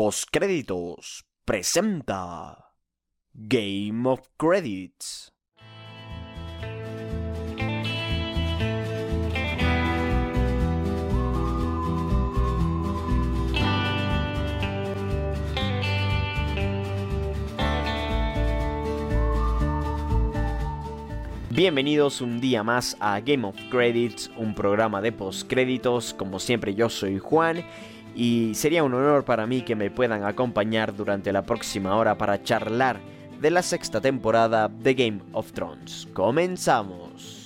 Postcréditos presenta Game of Credits. Bienvenidos un día más a Game of Credits, un programa de postcréditos. Como siempre yo soy Juan y sería un honor para mí que me puedan acompañar durante la próxima hora para charlar de la sexta temporada de Game of Thrones. Comenzamos.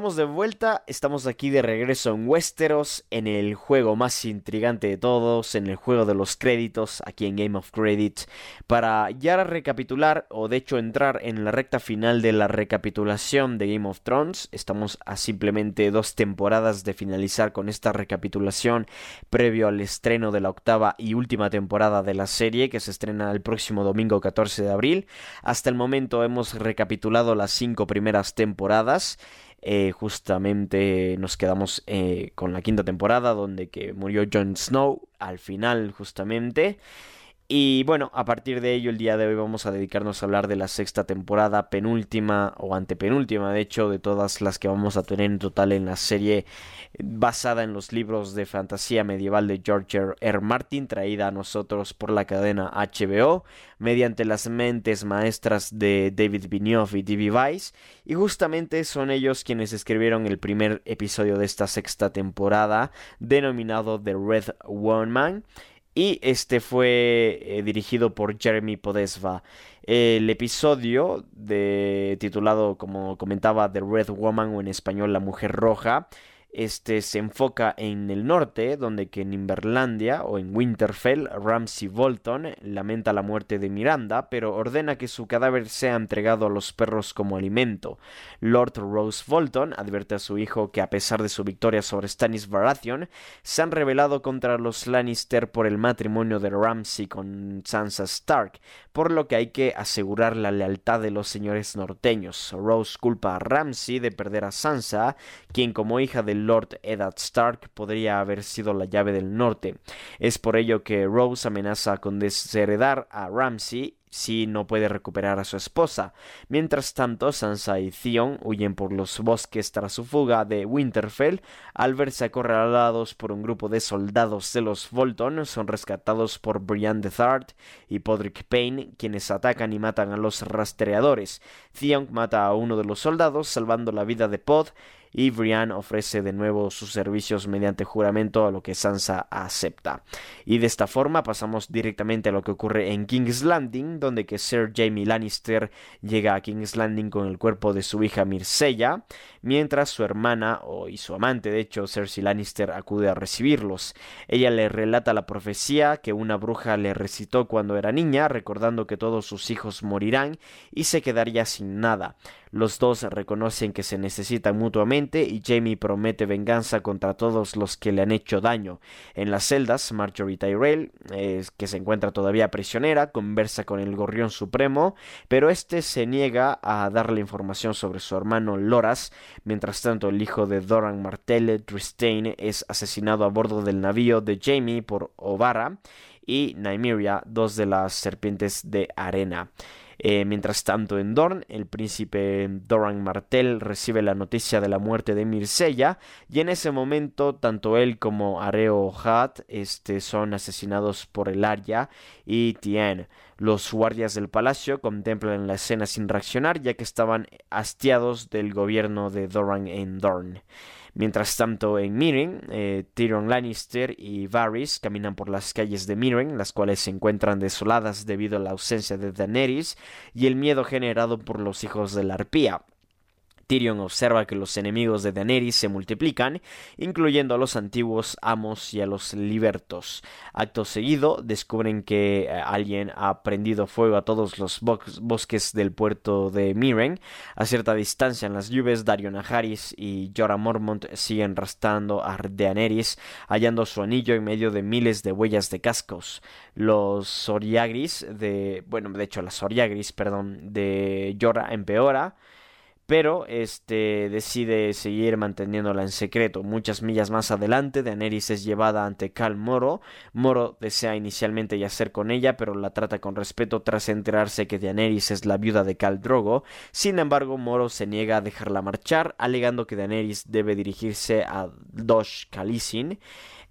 Estamos de vuelta, estamos aquí de regreso en Westeros, en el juego más intrigante de todos, en el juego de los créditos, aquí en Game of Credits, para ya recapitular o de hecho entrar en la recta final de la recapitulación de Game of Thrones. Estamos a simplemente dos temporadas de finalizar con esta recapitulación previo al estreno de la octava y última temporada de la serie que se estrena el próximo domingo 14 de abril. Hasta el momento hemos recapitulado las cinco primeras temporadas. Eh, justamente nos quedamos eh, con la quinta temporada donde que murió Jon Snow al final justamente y bueno, a partir de ello el día de hoy vamos a dedicarnos a hablar de la sexta temporada, penúltima o antepenúltima, de hecho, de todas las que vamos a tener en total en la serie basada en los libros de fantasía medieval de George R. Martin, traída a nosotros por la cadena HBO, mediante las mentes maestras de David Benioff y D.B. Weiss, y justamente son ellos quienes escribieron el primer episodio de esta sexta temporada, denominado The Red Woman, y este fue eh, dirigido por Jeremy Podesva. El episodio titulado, como comentaba, The Red Woman o en español La Mujer Roja, este se enfoca en el norte, donde que en Inverlandia o en Winterfell, Ramsay Bolton lamenta la muerte de Miranda, pero ordena que su cadáver sea entregado a los perros como alimento. Lord Rose Bolton advierte a su hijo que a pesar de su victoria sobre Stannis Baratheon, se han rebelado contra los Lannister por el matrimonio de Ramsay con Sansa Stark, por lo que hay que asegurar la lealtad de los señores norteños. Rose culpa a Ramsay de perder a Sansa, quien como hija del Lord Eddard Stark podría haber sido la llave del norte. Es por ello que Rose amenaza con desheredar a Ramsay si no puede recuperar a su esposa. Mientras tanto, Sansa y Theon huyen por los bosques tras su fuga de Winterfell. Al verse acorralados por un grupo de soldados de los Bolton, son rescatados por Brienne de Thart y Podrick Payne, quienes atacan y matan a los rastreadores. Theon mata a uno de los soldados, salvando la vida de Pod, y Brian ofrece de nuevo sus servicios mediante juramento a lo que Sansa acepta. Y de esta forma pasamos directamente a lo que ocurre en King's Landing, donde que Sir Jaime Lannister llega a King's Landing con el cuerpo de su hija Mircella, mientras su hermana o, y su amante, de hecho Cersei Lannister, acude a recibirlos. Ella le relata la profecía que una bruja le recitó cuando era niña, recordando que todos sus hijos morirán y se quedaría sin nada. Los dos reconocen que se necesitan mutuamente y Jamie promete venganza contra todos los que le han hecho daño. En las celdas, Marjorie Tyrell, que se encuentra todavía prisionera, conversa con el Gorrión Supremo, pero este se niega a darle información sobre su hermano Loras. Mientras tanto, el hijo de Doran Martell, Tristane, es asesinado a bordo del navío de Jamie por Ovara y Nymeria, dos de las serpientes de arena. Eh, mientras tanto, en Dorn, el príncipe Doran Martell recibe la noticia de la muerte de Mirsella y en ese momento tanto él como Areo Hat este, son asesinados por el Arya y Tien. Los guardias del palacio contemplan la escena sin reaccionar ya que estaban hastiados del gobierno de Doran en Dorn. Mientras tanto, en Miren, eh, Tyrion Lannister y Varys caminan por las calles de Miren, las cuales se encuentran desoladas debido a la ausencia de Daenerys y el miedo generado por los hijos de la arpía. Tyrion observa que los enemigos de Daenerys se multiplican, incluyendo a los antiguos amos y a los libertos. Acto seguido, descubren que eh, alguien ha prendido fuego a todos los bosques del puerto de Miren. A cierta distancia en las lluvias, Dario Najaris y Jorah Mormont siguen rastando a Daenerys, hallando su anillo en medio de miles de huellas de cascos. Los Soriagris de... bueno, de hecho, las Soriagris, perdón, de Jorah empeora pero este decide seguir manteniéndola en secreto. Muchas millas más adelante, Daenerys es llevada ante Cal Moro. Moro desea inicialmente yacer con ella, pero la trata con respeto tras enterarse que Daenerys es la viuda de Cal Drogo. Sin embargo, Moro se niega a dejarla marchar, alegando que Daenerys debe dirigirse a Dosh Khaleesi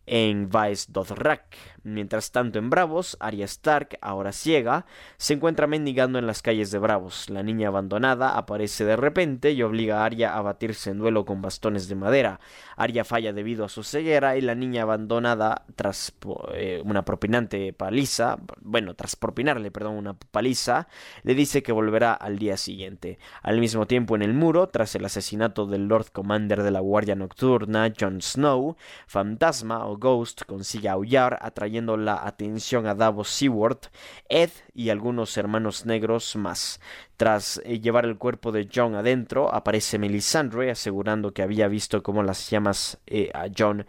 en Vice Dothrak. Mientras tanto en Bravos, Arya Stark, ahora ciega, se encuentra mendigando en las calles de Bravos. La niña abandonada aparece de repente y obliga a Arya a batirse en duelo con bastones de madera. Arya falla debido a su ceguera y la niña abandonada, tras eh, una propinante paliza, bueno, tras propinarle, perdón, una paliza, le dice que volverá al día siguiente. Al mismo tiempo en el muro, tras el asesinato del Lord Commander de la Guardia Nocturna, Jon Snow, Fantasma o Ghost consigue aullar atrayendo la atención a Davos Seward, Ed y algunos hermanos negros más. Tras eh, llevar el cuerpo de John adentro, aparece Melisandre asegurando que había visto cómo las llamas eh, a John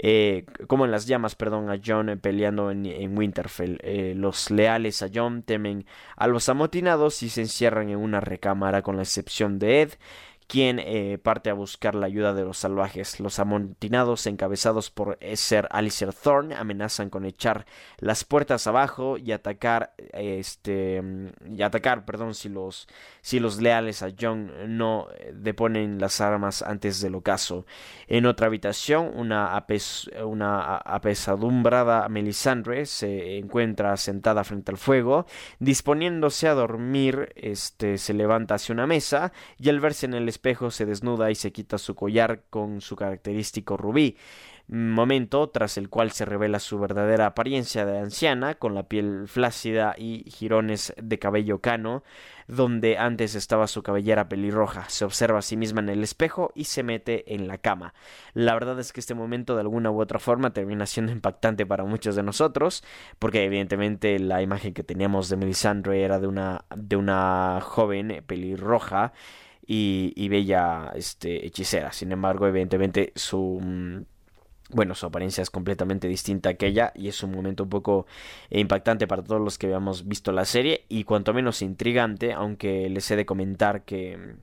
eh, como en las llamas, perdón, a John peleando en Winterfell. los leales a John temen a los amotinados y se encierran en una recámara con la excepción de Ed, quien eh, parte a buscar la ayuda de los salvajes. Los amontinados, encabezados por Ser Alistair Thorne, amenazan con echar las puertas abajo y atacar, este, y atacar, perdón, si los, si los leales a John no eh, deponen las armas antes del ocaso. En otra habitación, una, una apesadumbrada Melisandre se encuentra sentada frente al fuego, disponiéndose a dormir, este, se levanta hacia una mesa y al verse en el espejo se desnuda y se quita su collar con su característico rubí momento tras el cual se revela su verdadera apariencia de anciana, con la piel flácida y jirones de cabello cano, donde antes estaba su cabellera pelirroja. Se observa a sí misma en el espejo y se mete en la cama. La verdad es que este momento de alguna u otra forma termina siendo impactante para muchos de nosotros, porque evidentemente la imagen que teníamos de Melisandre era de una, de una joven pelirroja y, bella este, hechicera. Sin embargo, evidentemente su mm, bueno, su apariencia es completamente distinta a aquella y es un momento un poco impactante para todos los que habíamos visto la serie y cuanto menos intrigante, aunque les he de comentar que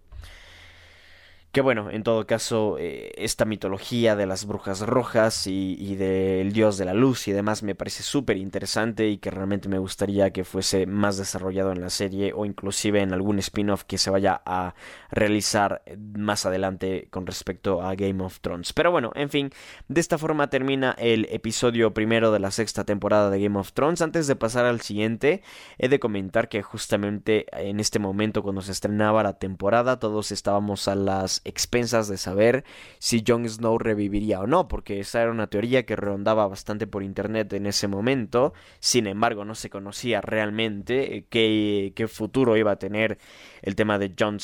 que bueno, en todo caso, eh, esta mitología de las brujas rojas y, del dios de la luz y demás me parece súper interesante y que realmente me gustaría que fuese más desarrollado en la serie o inclusive en algún spin-off que se vaya a realizar más adelante con respecto a Game of Thrones. Pero bueno, en fin, de esta forma termina el episodio primero de la sexta temporada de Game of Thrones. Antes de pasar al siguiente, he de comentar que justamente en este momento cuando se estrenaba la temporada todos estábamos a las expensas de saber si Jon Snow reviviría o no, porque esa era una teoría que rondaba bastante por internet en ese momento. Sin embargo, no se conocía realmente eh, qué, qué futuro iba a tener el tema de Jon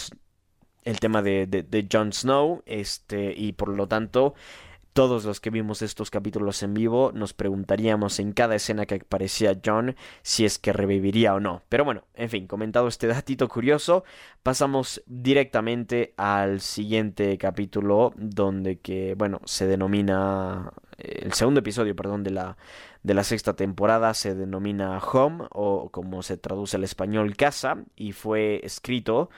el tema de, de, de Jon Snow, este, y por lo tanto todos los que vimos estos capítulos en vivo nos preguntaríamos en cada escena que aparecía John si es que reviviría o no. Pero bueno, en fin, comentado este datito curioso, pasamos directamente al siguiente capítulo donde que, bueno, se denomina eh, el segundo episodio, perdón, de la de la sexta temporada se denomina Home o como se traduce al español Casa y fue escrito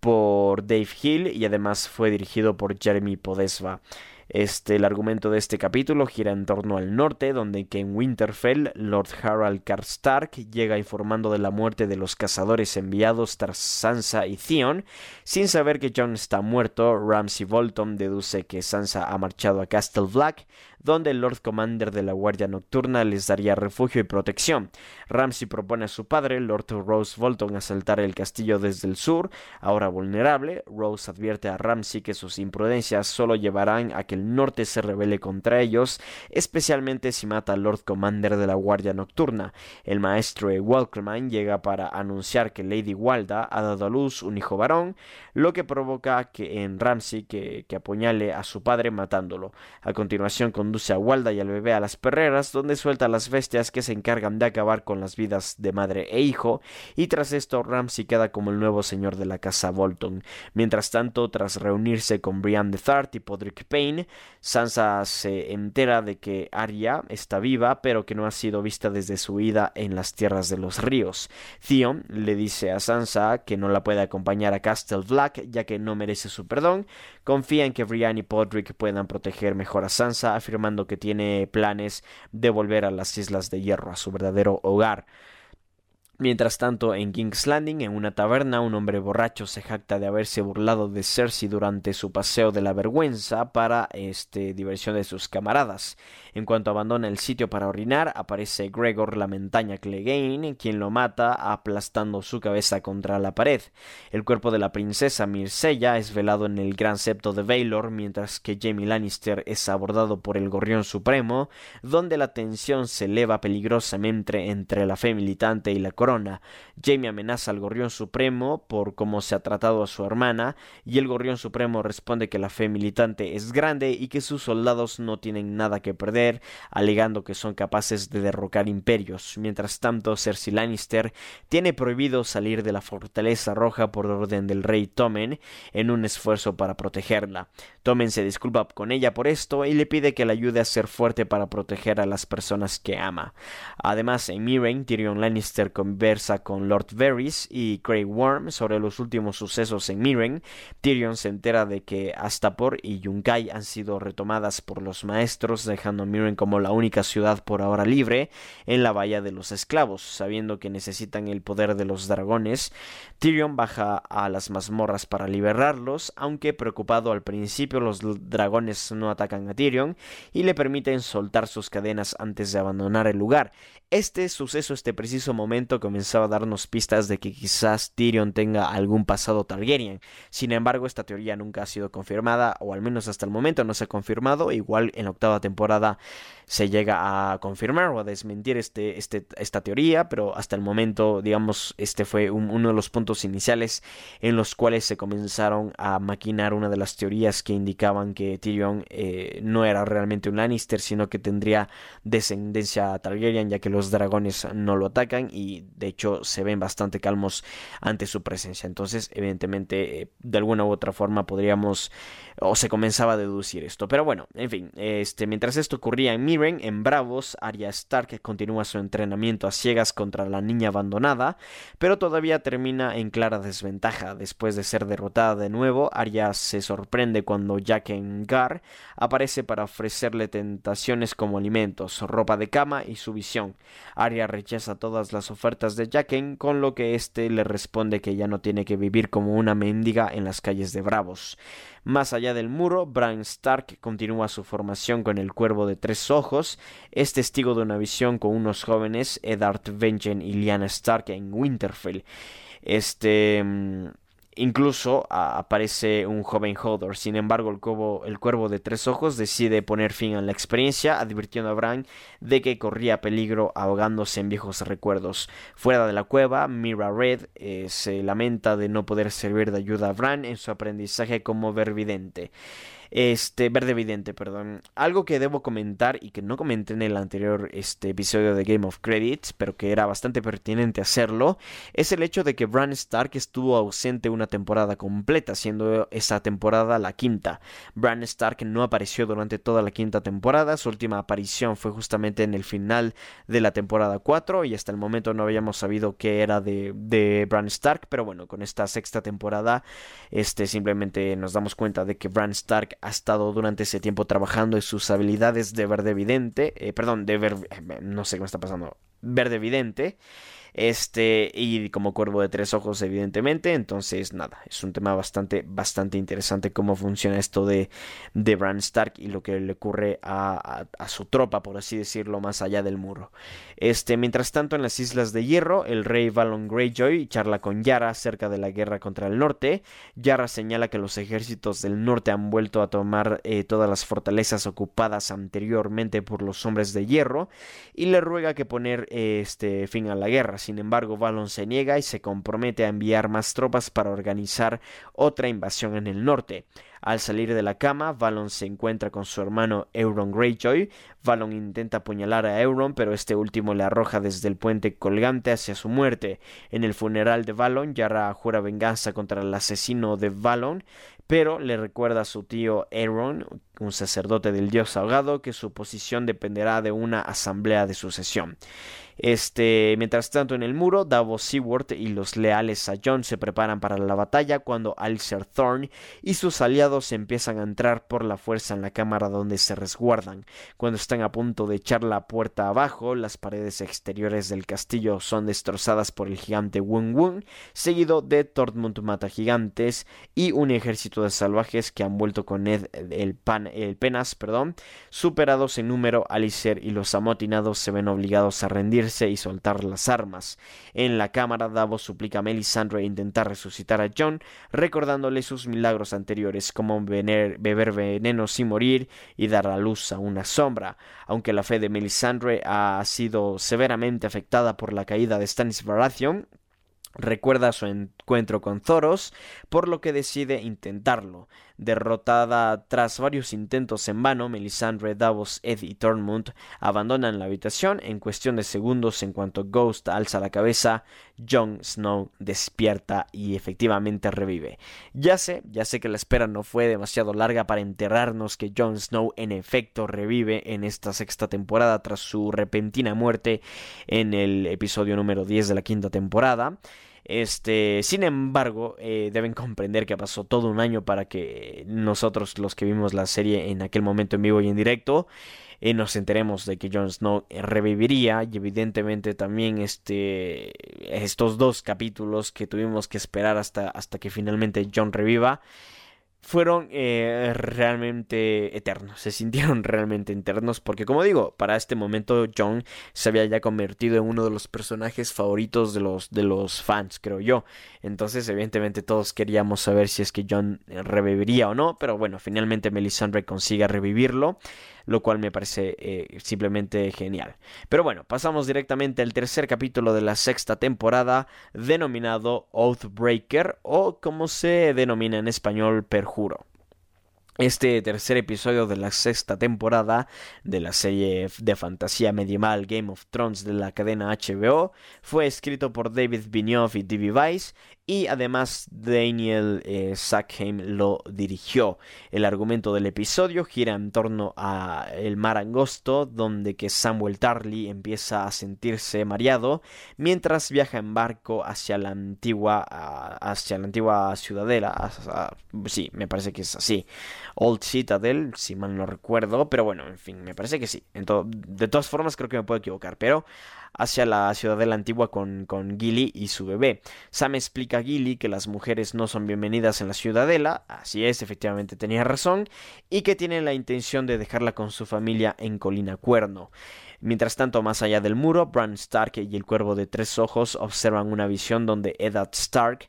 por Dave Hill y además fue dirigido por Jeremy Podesva. Este, el argumento de este capítulo gira en torno al norte, donde que en Winterfell Lord Harald Karstark llega informando de la muerte de los cazadores enviados tras Sansa y Theon. Sin saber que Jon está muerto, Ramsay Bolton deduce que Sansa ha marchado a Castle Black, donde el Lord Commander de la Guardia Nocturna les daría refugio y protección. Ramsay propone a su padre, Lord Rose Bolton, asaltar el castillo desde el sur, ahora vulnerable. Rose advierte a Ramsay que sus imprudencias solo llevarán a que del Norte se rebele contra ellos, especialmente si mata al Lord Commander de la Guardia Nocturna. El maestro Walkerman llega para anunciar que Lady Walda ha dado a luz un hijo varón, lo que provoca que en Ramsey que, que apuñale a su padre matándolo. A continuación conduce a Walda y al bebé a las perreras, donde suelta a las bestias que se encargan de acabar con las vidas de madre e hijo, y tras esto Ramsey queda como el nuevo señor de la casa Bolton. Mientras tanto, tras reunirse con Brian de Thart y Podrick Payne, Sansa se entera de que Arya está viva, pero que no ha sido vista desde su ida en las tierras de los ríos. Theon le dice a Sansa que no la puede acompañar a Castle Black, ya que no merece su perdón. Confía en que Brian y Podrick puedan proteger mejor a Sansa, que tiene planes de volver a las Islas de Hierro, a su verdadero hogar. Mientras tanto, en King's Landing, en una taberna, un hombre borracho se jacta de haberse burlado de Cersei durante su paseo de la vergüenza para este, diversión de sus camaradas. En cuanto abandona el sitio para orinar, aparece Gregor la Montaña Clegane, quien lo mata aplastando su cabeza contra la pared. El cuerpo de la princesa Mircella es velado en el gran septo de Baylor, mientras que Jamie Lannister es abordado por el Gorrión Supremo, donde la tensión se eleva peligrosamente entre la fe militante y la Jamie amenaza al Gorrión Supremo por cómo se ha tratado a su hermana, y el Gorrión Supremo responde que la fe militante es grande y que sus soldados no tienen nada que perder, alegando que son capaces de derrocar imperios. Mientras tanto, Cersei Lannister tiene prohibido salir de la Fortaleza Roja por orden del rey Tommen en un esfuerzo para protegerla. Tommen se disculpa con ella por esto y le pide que la ayude a ser fuerte para proteger a las personas que ama. Además, en Mirren, Tyrion Lannister conversa con Lord Varys y Grey Worm sobre los últimos sucesos en Mirren. Tyrion se entera de que Astapor y Yunkai han sido retomadas por los maestros, dejando Mirren como la única ciudad por ahora libre en la Bahía de los Esclavos. Sabiendo que necesitan el poder de los dragones, Tyrion baja a las mazmorras para liberarlos, aunque preocupado al principio los dragones no atacan a Tyrion y le permiten soltar sus cadenas antes de abandonar el lugar. Este suceso, este preciso momento, comenzaba a darnos pistas de que quizás Tyrion tenga algún pasado Targaryen. Sin embargo, esta teoría nunca ha sido confirmada, o al menos hasta el momento no se ha confirmado. Igual en la octava temporada se llega a confirmar o a desmentir este, este, esta teoría, pero hasta el momento, digamos, este fue uno de los puntos iniciales en los cuales se comenzaron a maquinar una de las teorías que indicaban que Tyrion eh, no era realmente un Lannister, sino que tendría descendencia Targaryen, ya que los dragones no lo atacan y de hecho se ven bastante calmos ante su presencia. Entonces, evidentemente, eh, de alguna u otra forma podríamos o se comenzaba a deducir esto. Pero bueno, en fin, este, mientras esto ocurría en Miren, en Bravos, Arya Stark continúa su entrenamiento a ciegas contra la niña abandonada, pero todavía termina en clara desventaja. Después de ser derrotada de nuevo, Arya se sorprende cuando Jaqen Gar aparece para ofrecerle tentaciones como alimentos, ropa de cama y su visión. Arya rechaza todas las ofertas de Jaqen, con lo que éste le responde que ya no tiene que vivir como una mendiga en las calles de Bravos. Más allá del muro, Bran Stark continúa su formación con el cuervo de tres ojos. Es testigo de una visión con unos jóvenes, Eddard Vengen y Lyanna Stark en Winterfell. Este. Incluso aparece un joven Hodor. Sin embargo, el cuervo, el cuervo, de tres ojos decide poner fin a la experiencia, advirtiendo a Bran de que corría peligro ahogándose en viejos recuerdos. Fuera de la cueva, Mira Red eh, se lamenta de no poder servir de ayuda a Bran en su aprendizaje como vervidente. Este, verde evidente, perdón. Algo que debo comentar y que no comenté en el anterior este, episodio de Game of Credits, pero que era bastante pertinente hacerlo, es el hecho de que Bran Stark estuvo ausente una temporada completa, siendo esa temporada la quinta. Bran Stark no apareció durante toda la quinta temporada, su última aparición fue justamente en el final de la temporada 4 y hasta el momento no habíamos sabido qué era de, de Bran Stark, pero bueno, con esta sexta temporada este, simplemente nos damos cuenta de que Bran Stark ha estado durante ese tiempo trabajando en sus habilidades de verde evidente, eh, perdón, de ver, no sé qué me está pasando, verde evidente, Este, y como cuervo de tres ojos, evidentemente. Entonces, nada, es un tema bastante, bastante interesante cómo funciona esto de, de Bran Stark y lo que le ocurre a, a, su tropa, por así decirlo, más allá del muro. Este, mientras tanto, en las Islas de Hierro, el rey Valon Greyjoy charla con Yara acerca de la guerra contra el norte. Yara señala que los ejércitos del norte han vuelto a tomar eh, todas las fortalezas ocupadas anteriormente por los hombres de hierro y le ruega que poner este fin a la guerra. Sin embargo, Valon se niega y se compromete a enviar más tropas para organizar otra invasión en el norte. Al salir de la cama, Valon se encuentra con su hermano Euron Greyjoy. Valon intenta apuñalar a Euron, pero este último le arroja desde el puente colgante hacia su muerte. En el funeral de Valon, Yara jura venganza contra el asesino de Valon, pero le recuerda a su tío Euron, un sacerdote del dios ahogado, que su posición dependerá de una asamblea de sucesión. Este, mientras tanto, en el muro, Davos Seaworth y los leales a Jon se preparan para la batalla cuando Alistair Thorne y sus aliados empiezan a entrar por la fuerza en la cámara donde se resguardan. Cuando están a punto de echar la puerta abajo, las paredes exteriores del castillo son destrozadas por el gigante Wun Wun, seguido de Tormund mata gigantes y un ejército de salvajes que han vuelto con Ned el, pan, el Penas, perdón, superados en número, Alistair y los amotinados se ven obligados a rendir y soltar las armas. En la cámara, Davos suplica a Melisandre intentar resucitar a John, recordándole sus milagros anteriores, como beber veneno sin morir y dar a luz a una sombra. Aunque la fe de Melisandre ha sido severamente afectada por la caída de Stannis Baratheon, recuerda su encuentro con Thoros, por lo que decide intentarlo. Derrotada tras varios intentos en vano, Melisandre, Davos, Ed y Tormund abandonan la habitación en cuestión de segundos en cuanto Ghost alza la cabeza, Jon Snow despierta y efectivamente revive. Ya sé, ya sé que la espera no fue demasiado larga para enterrarnos que Jon Snow en efecto revive en esta sexta temporada tras su repentina muerte en el episodio número 10 de la quinta temporada. Este, sin embargo, eh, deben comprender que pasó todo un año para que nosotros, los que vimos la serie en aquel momento en vivo y en directo, eh, nos enteremos de que Jon Snow reviviría y evidentemente también este estos dos capítulos que tuvimos que esperar hasta, hasta que finalmente Jon reviva fueron eh, realmente eternos, se sintieron realmente eternos porque como digo, para este momento John se había ya convertido en uno de los personajes favoritos de los, de los fans, creo yo. Entonces evidentemente todos queríamos saber si es que John reviviría o no, pero bueno, finalmente Melisandre consigue revivirlo lo cual me parece eh, simplemente genial. Pero bueno, pasamos directamente al tercer capítulo de la sexta temporada, denominado Oathbreaker, o como se denomina en español, Perjuro. Este tercer episodio de la sexta temporada de la serie de fantasía medieval Game of Thrones de la cadena HBO fue escrito por David Benioff y D.B. Weiss y además Daniel eh, Sackheim lo dirigió. El argumento del episodio gira en torno a el mar angosto donde que Samuel Tarly empieza a sentirse mareado mientras viaja en barco hacia la antigua hacia la antigua ciudadela, sí, me parece que es así. Old Citadel, si mal no recuerdo, pero bueno, en fin, me parece que sí. de todas formas creo que me puedo equivocar, pero hacia la ciudadela antigua con, con Gilly y su bebé. Sam explica a Gilly que las mujeres no son bienvenidas en la ciudadela, así es, efectivamente tenía razón, y que tienen la intención de dejarla con su familia en Colina Cuerno. Mientras tanto, más allá del muro, Bran Stark y el Cuervo de Tres Ojos observan una visión donde Eddard Stark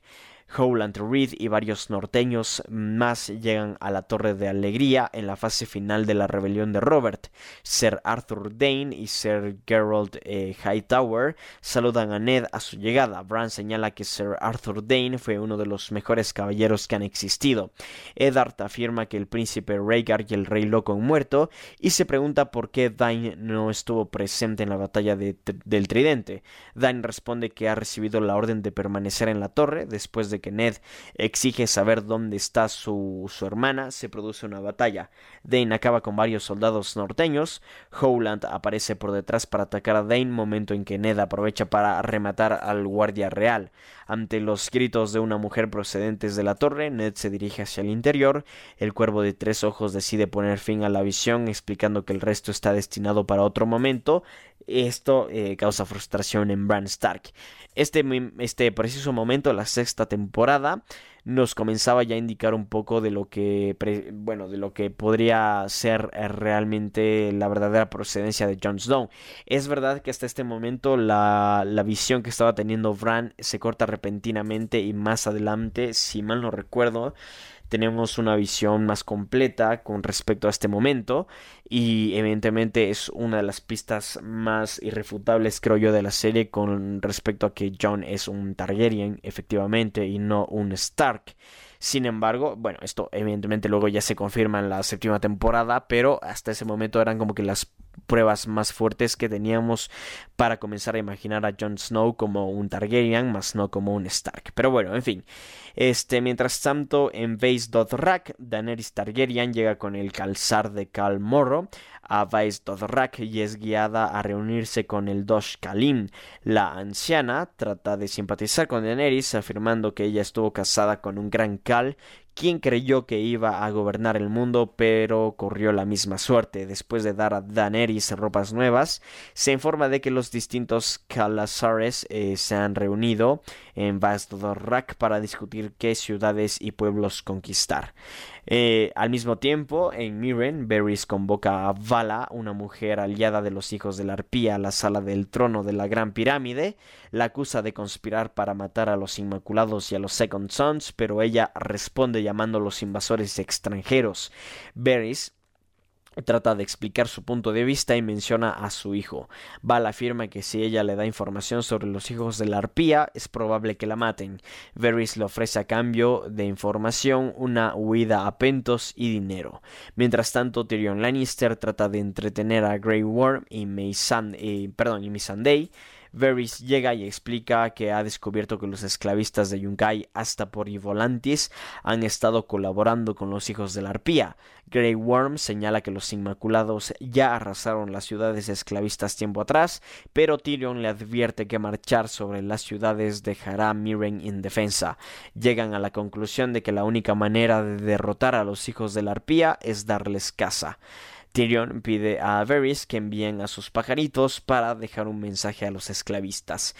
Howland Reed y varios norteños más llegan a la Torre de Alegría en la fase final de la rebelión de Robert. Sir Arthur Dane y Sir Gerald eh, Hightower saludan a Ned a su llegada. Bran señala que Sir Arthur Dane fue uno de los mejores caballeros que han existido. Eddard afirma que el príncipe Rhaegar y el rey loco han muerto y se pregunta por qué Dane no estuvo presente en la batalla del Tridente. Dane responde que ha recibido la orden de permanecer en la torre después de que Ned exige saber dónde está su, hermana, se produce una batalla. Dane acaba con varios soldados norteños. Howland aparece por detrás para atacar a Dane, momento en que Ned aprovecha para rematar al guardia real. Ante los gritos de una mujer procedentes de la torre, Ned se dirige hacia el interior. El cuervo de tres ojos decide poner fin a la visión, explicando que el resto está destinado para otro momento. Esto eh, causa frustración en Bran Stark. Este, este preciso momento, la sexta temporada, nos comenzaba ya a indicar un poco de lo que bueno de lo que podría ser eh, realmente la verdadera procedencia de Jon Snow. Es verdad que hasta este momento la, la visión que estaba teniendo Bran se corta repentinamente y más adelante si mal no recuerdo tenemos una visión más completa con respecto a este momento y evidentemente es una de las pistas más irrefutables creo yo de la serie con respecto a que John es un Targaryen efectivamente y no un Stark. Sin embargo, bueno, esto evidentemente luego ya se confirma en la séptima temporada, pero hasta ese momento eran como que las pruebas más fuertes que teníamos para comenzar a imaginar a Jon Snow como un Targaryen, más no como un Stark. Pero bueno, en fin. Este, mientras tanto, en Vaes Dothrak, Daenerys Targaryen llega con el calzar de Khal Morro a Vaes Dothrak y es guiada a reunirse con el Dosh Kalim. La anciana trata de simpatizar con Daenerys, afirmando que ella estuvo casada con un gran Khal quien creyó que iba a gobernar el mundo, pero corrió la misma suerte. Después de dar a Daenerys ropas nuevas, se informa de que los distintos Calasares eh, se han reunido en Vazdorrak para discutir qué ciudades y pueblos conquistar. Eh, al mismo tiempo, en Miren, Varys convoca a Vala, una mujer aliada de los hijos de la arpía, a la sala del trono de la Gran Pirámide. La acusa de conspirar para matar a los Inmaculados y a los Second Sons, pero ella responde llamando a los invasores extranjeros. Varys trata de explicar su punto de vista y menciona a su hijo. Val afirma que si ella le da información sobre los hijos de la arpía, es probable que la maten. Varys le ofrece a cambio de información una huida a Pentos y dinero. Mientras tanto, Tyrion Lannister trata de entretener a Grey Worm y Missandei, perdón, y Missandei Varys llega y explica que ha descubierto que los esclavistas de Yunkai hasta por Volantis han estado colaborando con los hijos de la arpía. Grey Worm señala que los Inmaculados ya arrasaron las ciudades esclavistas tiempo atrás, pero Tyrion le advierte que marchar sobre las ciudades dejará a Miren indefensa. Llegan a la conclusión de que la única manera de derrotar a los hijos de la arpía es darles caza. Tyrion pide a Varys que envíen a sus pajaritos para dejar un mensaje a los esclavistas.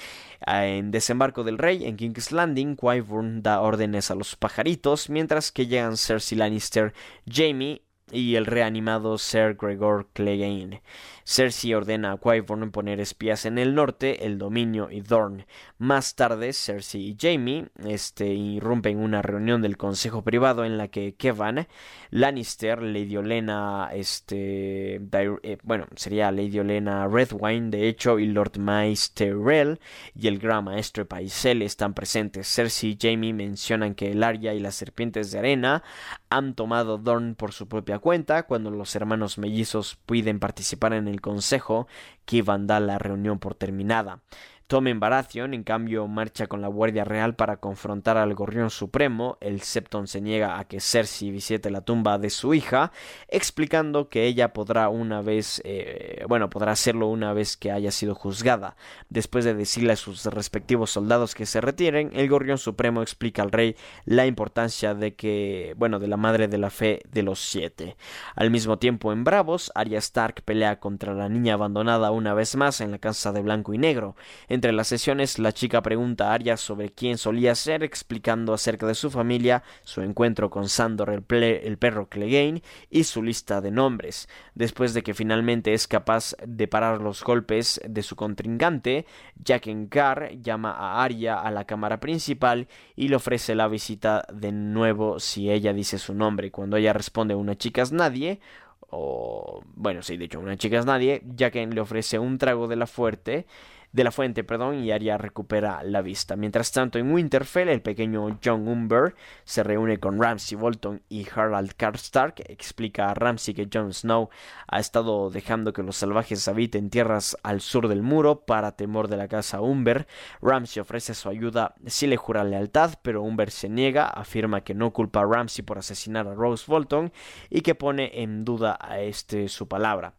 En Desembarco del Rey, en King's Landing, Qyburn da órdenes a los pajaritos, mientras que llegan Cersei Lannister, Jaime y el reanimado Sir Gregor Clegane. Cersei ordena a Qyburn poner espías en el norte, el dominio y Dorne. Más tarde, Cersei y Jaime este, irrumpen una reunión del consejo privado en la que Kevan, Lannister, Lady Olena, este, eh, bueno, sería Lady Olena Redwine, de hecho, y Lord Mace Tyrell y el gran maestre Paisel están presentes. Cersei y Jaime mencionan que el Arya y las serpientes de arena han tomado Dorne por su propia cuenta cuando los hermanos mellizos pueden participar en el consejo que iban a dar la reunión por terminada. Tommen Baratheon, en cambio, marcha con la Guardia Real para confrontar al Gorrión Supremo. El Septon se niega a que Cersei visite la tumba de su hija, explicando que ella podrá una vez, eh, bueno, podrá hacerlo una vez que haya sido juzgada. Después de decirle a sus respectivos soldados que se retiren, el Gorrión Supremo explica al rey la importancia de que, bueno, de la madre de la fe de los siete. Al mismo tiempo, en Bravos, Arya Stark pelea contra la niña abandonada una vez más en la casa de blanco y negro. Entre las sesiones, la chica pregunta a Arya sobre quién solía ser, explicando acerca de su familia, su encuentro con Sandor el, el perro Clegane y su lista de nombres. Después de que finalmente es capaz de parar los golpes de su contrincante, Jaqen Carr llama a Arya a la cámara principal y le ofrece la visita de nuevo si ella dice su nombre. Cuando ella responde una chica es nadie, o bueno, sí, de hecho, una chica es nadie, Jaqen le ofrece un trago de la fuerte de la fuente, perdón, y Arya recupera la vista. Mientras tanto, en Winterfell, el pequeño John Umber se reúne con Ramsay Bolton y Harald Karstark. Explica a Ramsay que Jon Snow ha estado dejando que los salvajes habiten tierras al sur del muro para temor de la casa Umber. Ramsay ofrece su ayuda si le jura lealtad, pero Umber se niega, afirma que no culpa a Ramsay por asesinar a Rose Bolton y que pone en duda a este su palabra.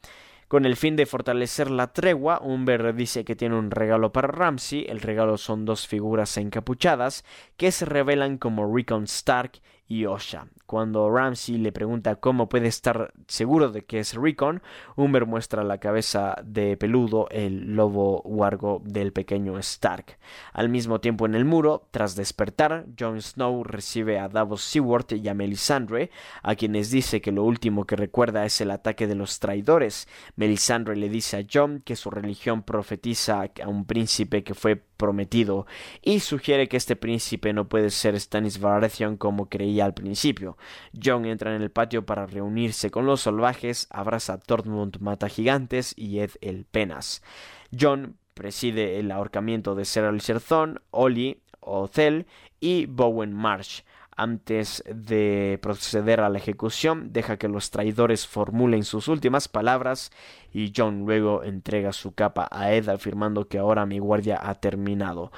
Con el fin de fortalecer la tregua, Umber dice que tiene un regalo para Ramsey. El regalo son dos figuras encapuchadas que se revelan como Rickon Stark y Osha. Cuando Ramsey le pregunta cómo puede estar seguro de que es Rickon, Humber muestra la cabeza de peludo, el lobo huargo del pequeño Stark. Al mismo tiempo en el muro, tras despertar, Jon Snow recibe a Davos Seward y a Melisandre, a quienes dice que lo último que recuerda es el ataque de los traidores. Melisandre le dice a Jon que su religión profetiza a un príncipe que fue prometido y sugiere que este príncipe no puede ser Stannis Baratheon como creía al principio. Jon entra en el patio para reunirse con los salvajes, abraza a Tormund mata gigantes y Ed el Penas. Jon preside el ahorcamiento de Ser Serzón, Oli, Othel y Bowen Marsh. Antes de proceder a la ejecución, deja que los traidores formulen sus últimas palabras y John luego entrega su capa a Ed afirmando que ahora mi guardia ha terminado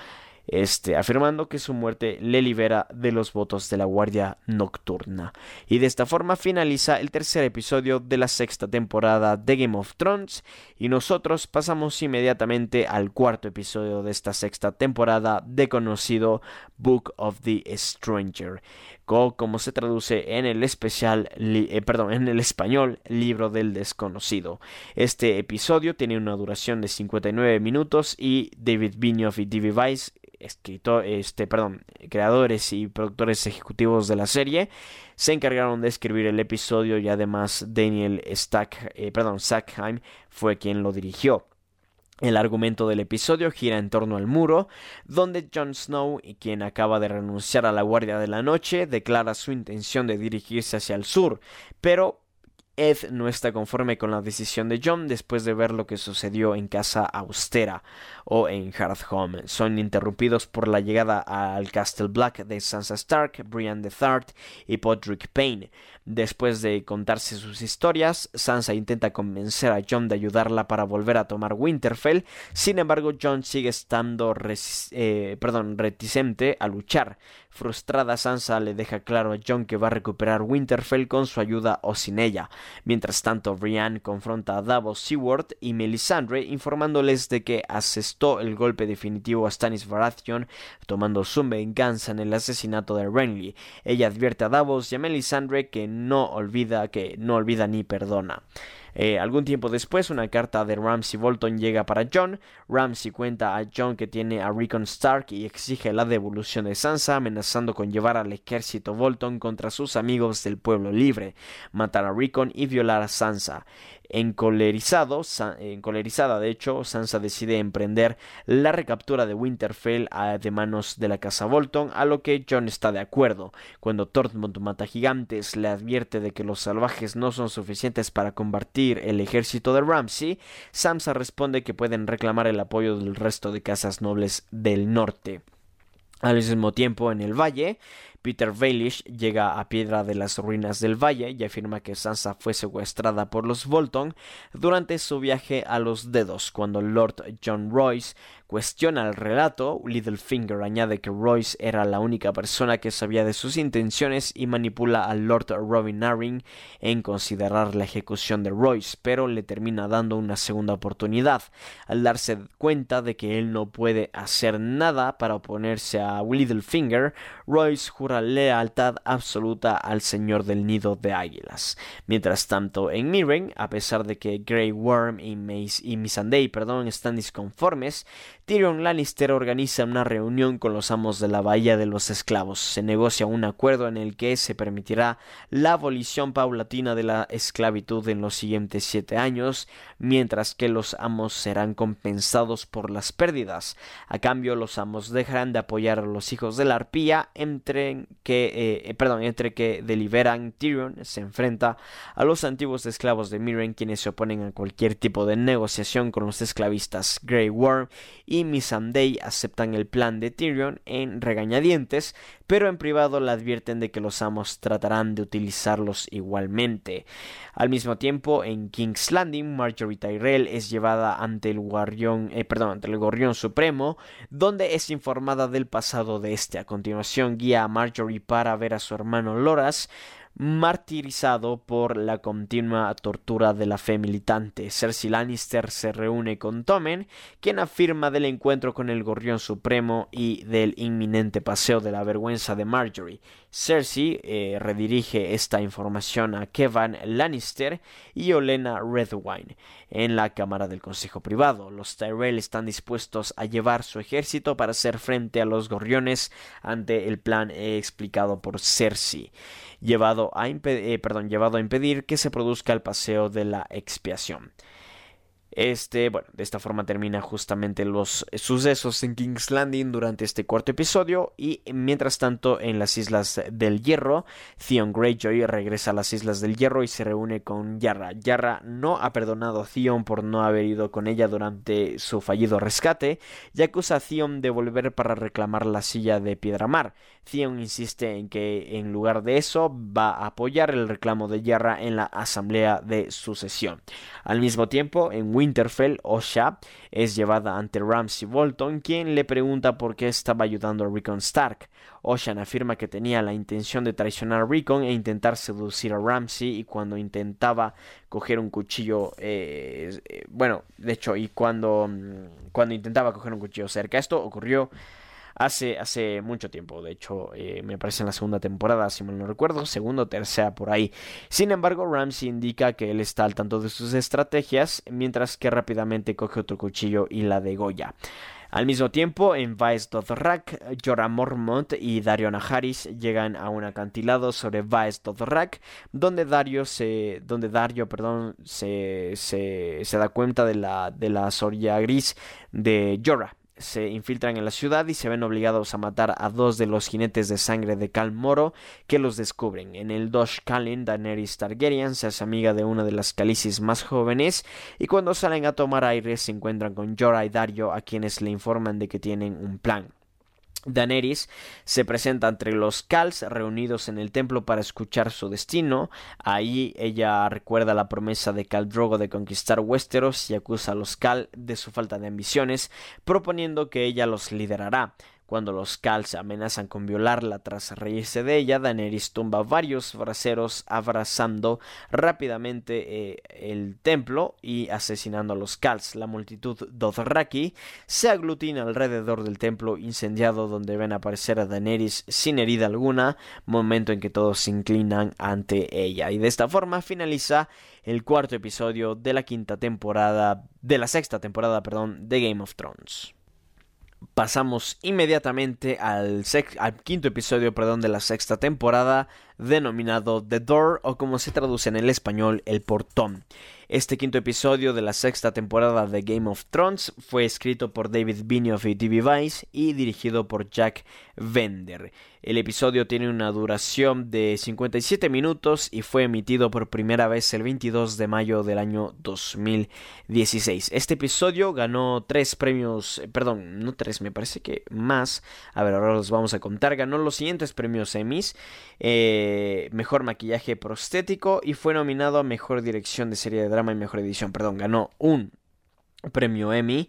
este, afirmando que su muerte le libera de los votos de la Guardia Nocturna. Y de esta forma finaliza el tercer episodio de la sexta temporada de Game of Thrones y nosotros pasamos inmediatamente al cuarto episodio de esta sexta temporada de conocido Book of the Stranger como se traduce en el especial, eh, perdón, en el español, libro del desconocido. Este episodio tiene una duración de 59 minutos y David Benioff y D.B. Weiss escritor, este, perdón, creadores y productores ejecutivos de la serie, se encargaron de escribir el episodio y además Daniel Stack, eh, perdón, Sackheim fue quien lo dirigió. El argumento del episodio gira en torno al muro, donde Jon Snow, quien acaba de renunciar a la Guardia de la Noche, declara su intención de dirigirse hacia el sur, pero Ed no está conforme con la decisión de John después de ver lo que sucedió en Casa Austera o en Home. Son interrumpidos por la llegada al Castle Black de Sansa Stark, Brian III y Podrick Payne. Después de contarse sus historias, Sansa intenta convencer a John de ayudarla para volver a tomar Winterfell. Sin embargo, John sigue estando eh, perdón, reticente a luchar. Frustrada, Sansa le deja claro a John que va a recuperar Winterfell con su ayuda o sin ella. Mientras tanto, Brienne confronta a Davos Seward y Melisandre informándoles de que asestó el golpe definitivo a Stannis Baratheon, tomando su venganza en el asesinato de Renly. Ella advierte a Davos y a Melisandre que no olvida que no olvida ni perdona. Eh, algún tiempo después, una carta de Ramsay Bolton llega para John. Ramsay cuenta a John que tiene a Rickon Stark y exige la devolución de Sansa, amenazando con llevar al ejército Bolton contra sus amigos del pueblo libre, matar a Rickon y violar a Sansa. Encolerizado, encolerizada de hecho, Sansa decide emprender la recaptura de Winterfell de manos de la casa Bolton, a lo que John está de acuerdo. Cuando Tormund mata gigantes, le advierte de que los salvajes no son suficientes para combatir el ejército de Ramsay, Sansa responde que pueden reclamar el apoyo del resto de casas nobles del norte. Al mismo tiempo, en el valle, Peter Baelish llega a Piedra de las Ruinas del Valle y afirma que Sansa fue secuestrada por los Bolton durante su viaje a los dedos, cuando Lord John Royce cuestiona el relato, Littlefinger añade que Royce era la única persona que sabía de sus intenciones y manipula al Lord Robin Arryn en considerar la ejecución de Royce, pero le termina dando una segunda oportunidad. Al darse cuenta de que él no puede hacer nada para oponerse a Littlefinger, Royce jura lealtad absoluta al señor del nido de águilas. Mientras tanto, en Mirren, a pesar de que Grey Worm y, Mace y Missandei perdón, están disconformes, Tyrion Lannister organiza una reunión con los amos de la Bahía de los Esclavos. Se negocia un acuerdo en el que se permitirá la abolición paulatina de la esclavitud en los siguientes siete años, mientras que los amos serán compensados por las pérdidas. A cambio, los amos dejarán de apoyar a los hijos de la arpía, entre que, eh, eh, perdón, entre que deliberan Tyrion se enfrenta a los antiguos esclavos de Miren, quienes se oponen a cualquier tipo de negociación con los esclavistas Grey Worm Missandei aceptan el plan de Tyrion en regañadientes, pero en privado le advierten de que los amos tratarán de utilizarlos igualmente. Al mismo tiempo, en King's Landing, Marjorie Tyrell es llevada ante el eh, ante el gorrión supremo, donde es informada del pasado de este. A continuación, guía a Marjorie para ver a su hermano Loras, martirizado por la continua tortura de la fe militante. Cersei Lannister se reúne con Tommen, quien afirma del encuentro con el Gorrión Supremo y del inminente paseo de la vergüenza de Marjorie. Cersei eh, redirige esta información a Kevin Lannister y Olena Redwine en la Cámara del Consejo Privado. Los Tyrell están dispuestos a llevar su ejército para hacer frente a los gorriones ante el plan explicado por Cersei, eh, perdón, llevado a impedir que se produzca el paseo de la expiación. Este, bueno, de esta forma termina justamente los sucesos en King's Landing durante este cuarto episodio y mientras tanto en las Islas del Hierro, Theon Greyjoy regresa a las Islas del Hierro y se reúne con Yarra. Yarra no ha perdonado a Theon por no haber ido con ella durante su fallido rescate y acusa a Theon de volver para reclamar la silla de Piedramar. Theon insiste en que en lugar de eso va a apoyar el reclamo de Yarra en la asamblea de sucesión. Al mismo tiempo, en Winterfell, Osha es llevada ante Ramsay Bolton, quien le pregunta por qué estaba ayudando a Rickon Stark. Osha afirma que tenía la intención de traicionar a Rickon e intentar seducir a Ramsay y cuando intentaba coger un cuchillo, eh, eh, bueno, de hecho, y cuando, mm, cuando intentaba coger un cuchillo cerca, esto ocurrió hace, hace mucho tiempo. De hecho, eh, me parece en la segunda temporada, si mal no recuerdo, segunda o tercera por ahí. Sin embargo, Ramsey indica que él está al tanto de sus estrategias, mientras que rápidamente coge otro cuchillo y la degolla. Al mismo tiempo, en Vaes Dothrak, Jorah Mormont y Dario Naharis llegan a un acantilado sobre Vaes Dothrak, donde Dario se, donde Dario, perdón, se, se, se da cuenta de la, de la soria gris de Jorah se infiltran en la ciudad y se ven obligados a matar a dos de los jinetes de sangre de Cal Moro que los descubren. En el Dosh Kalin, Daenerys Targaryen se hace amiga de una de las calicis más jóvenes y cuando salen a tomar aire se encuentran con Jorah y Dario a quienes le informan de que tienen un plan. Daenerys se presenta entre los Kals reunidos en el templo para escuchar su destino. Ahí ella recuerda la promesa de Khal Drogo de conquistar Westeros y acusa a los Khal de su falta de ambiciones, proponiendo que ella los liderará. Cuando los Kals amenazan con violarla tras reírse de ella, Daenerys tumba varios braceros abrazando rápidamente eh, el templo y asesinando a los Kals. La multitud Dothraki se aglutina alrededor del templo incendiado donde ven aparecer a Daenerys sin herida alguna, momento en que todos se inclinan ante ella. Y de esta forma finaliza el cuarto episodio de la quinta temporada, de la sexta temporada, perdón, de Game of Thrones pasamos inmediatamente al, al, quinto episodio perdón, de la sexta temporada denominado The Door o como se traduce en el español El Portón. Este quinto episodio de la sexta temporada de Game of Thrones fue escrito por David Benioff y TV Vice y dirigido por Jack Vender. El episodio tiene una duración de 57 minutos y fue emitido por primera vez el 22 de mayo del año 2016. Este episodio ganó tres premios, eh, perdón, no tres, me parece que más. A ver, ahora los vamos a contar. Ganó los siguientes premios Emmys. Eh, mejor maquillaje prostético y fue nominado a Mejor Dirección de Serie de Drama y Mejor Edición, perdón, ganó un premio Emmy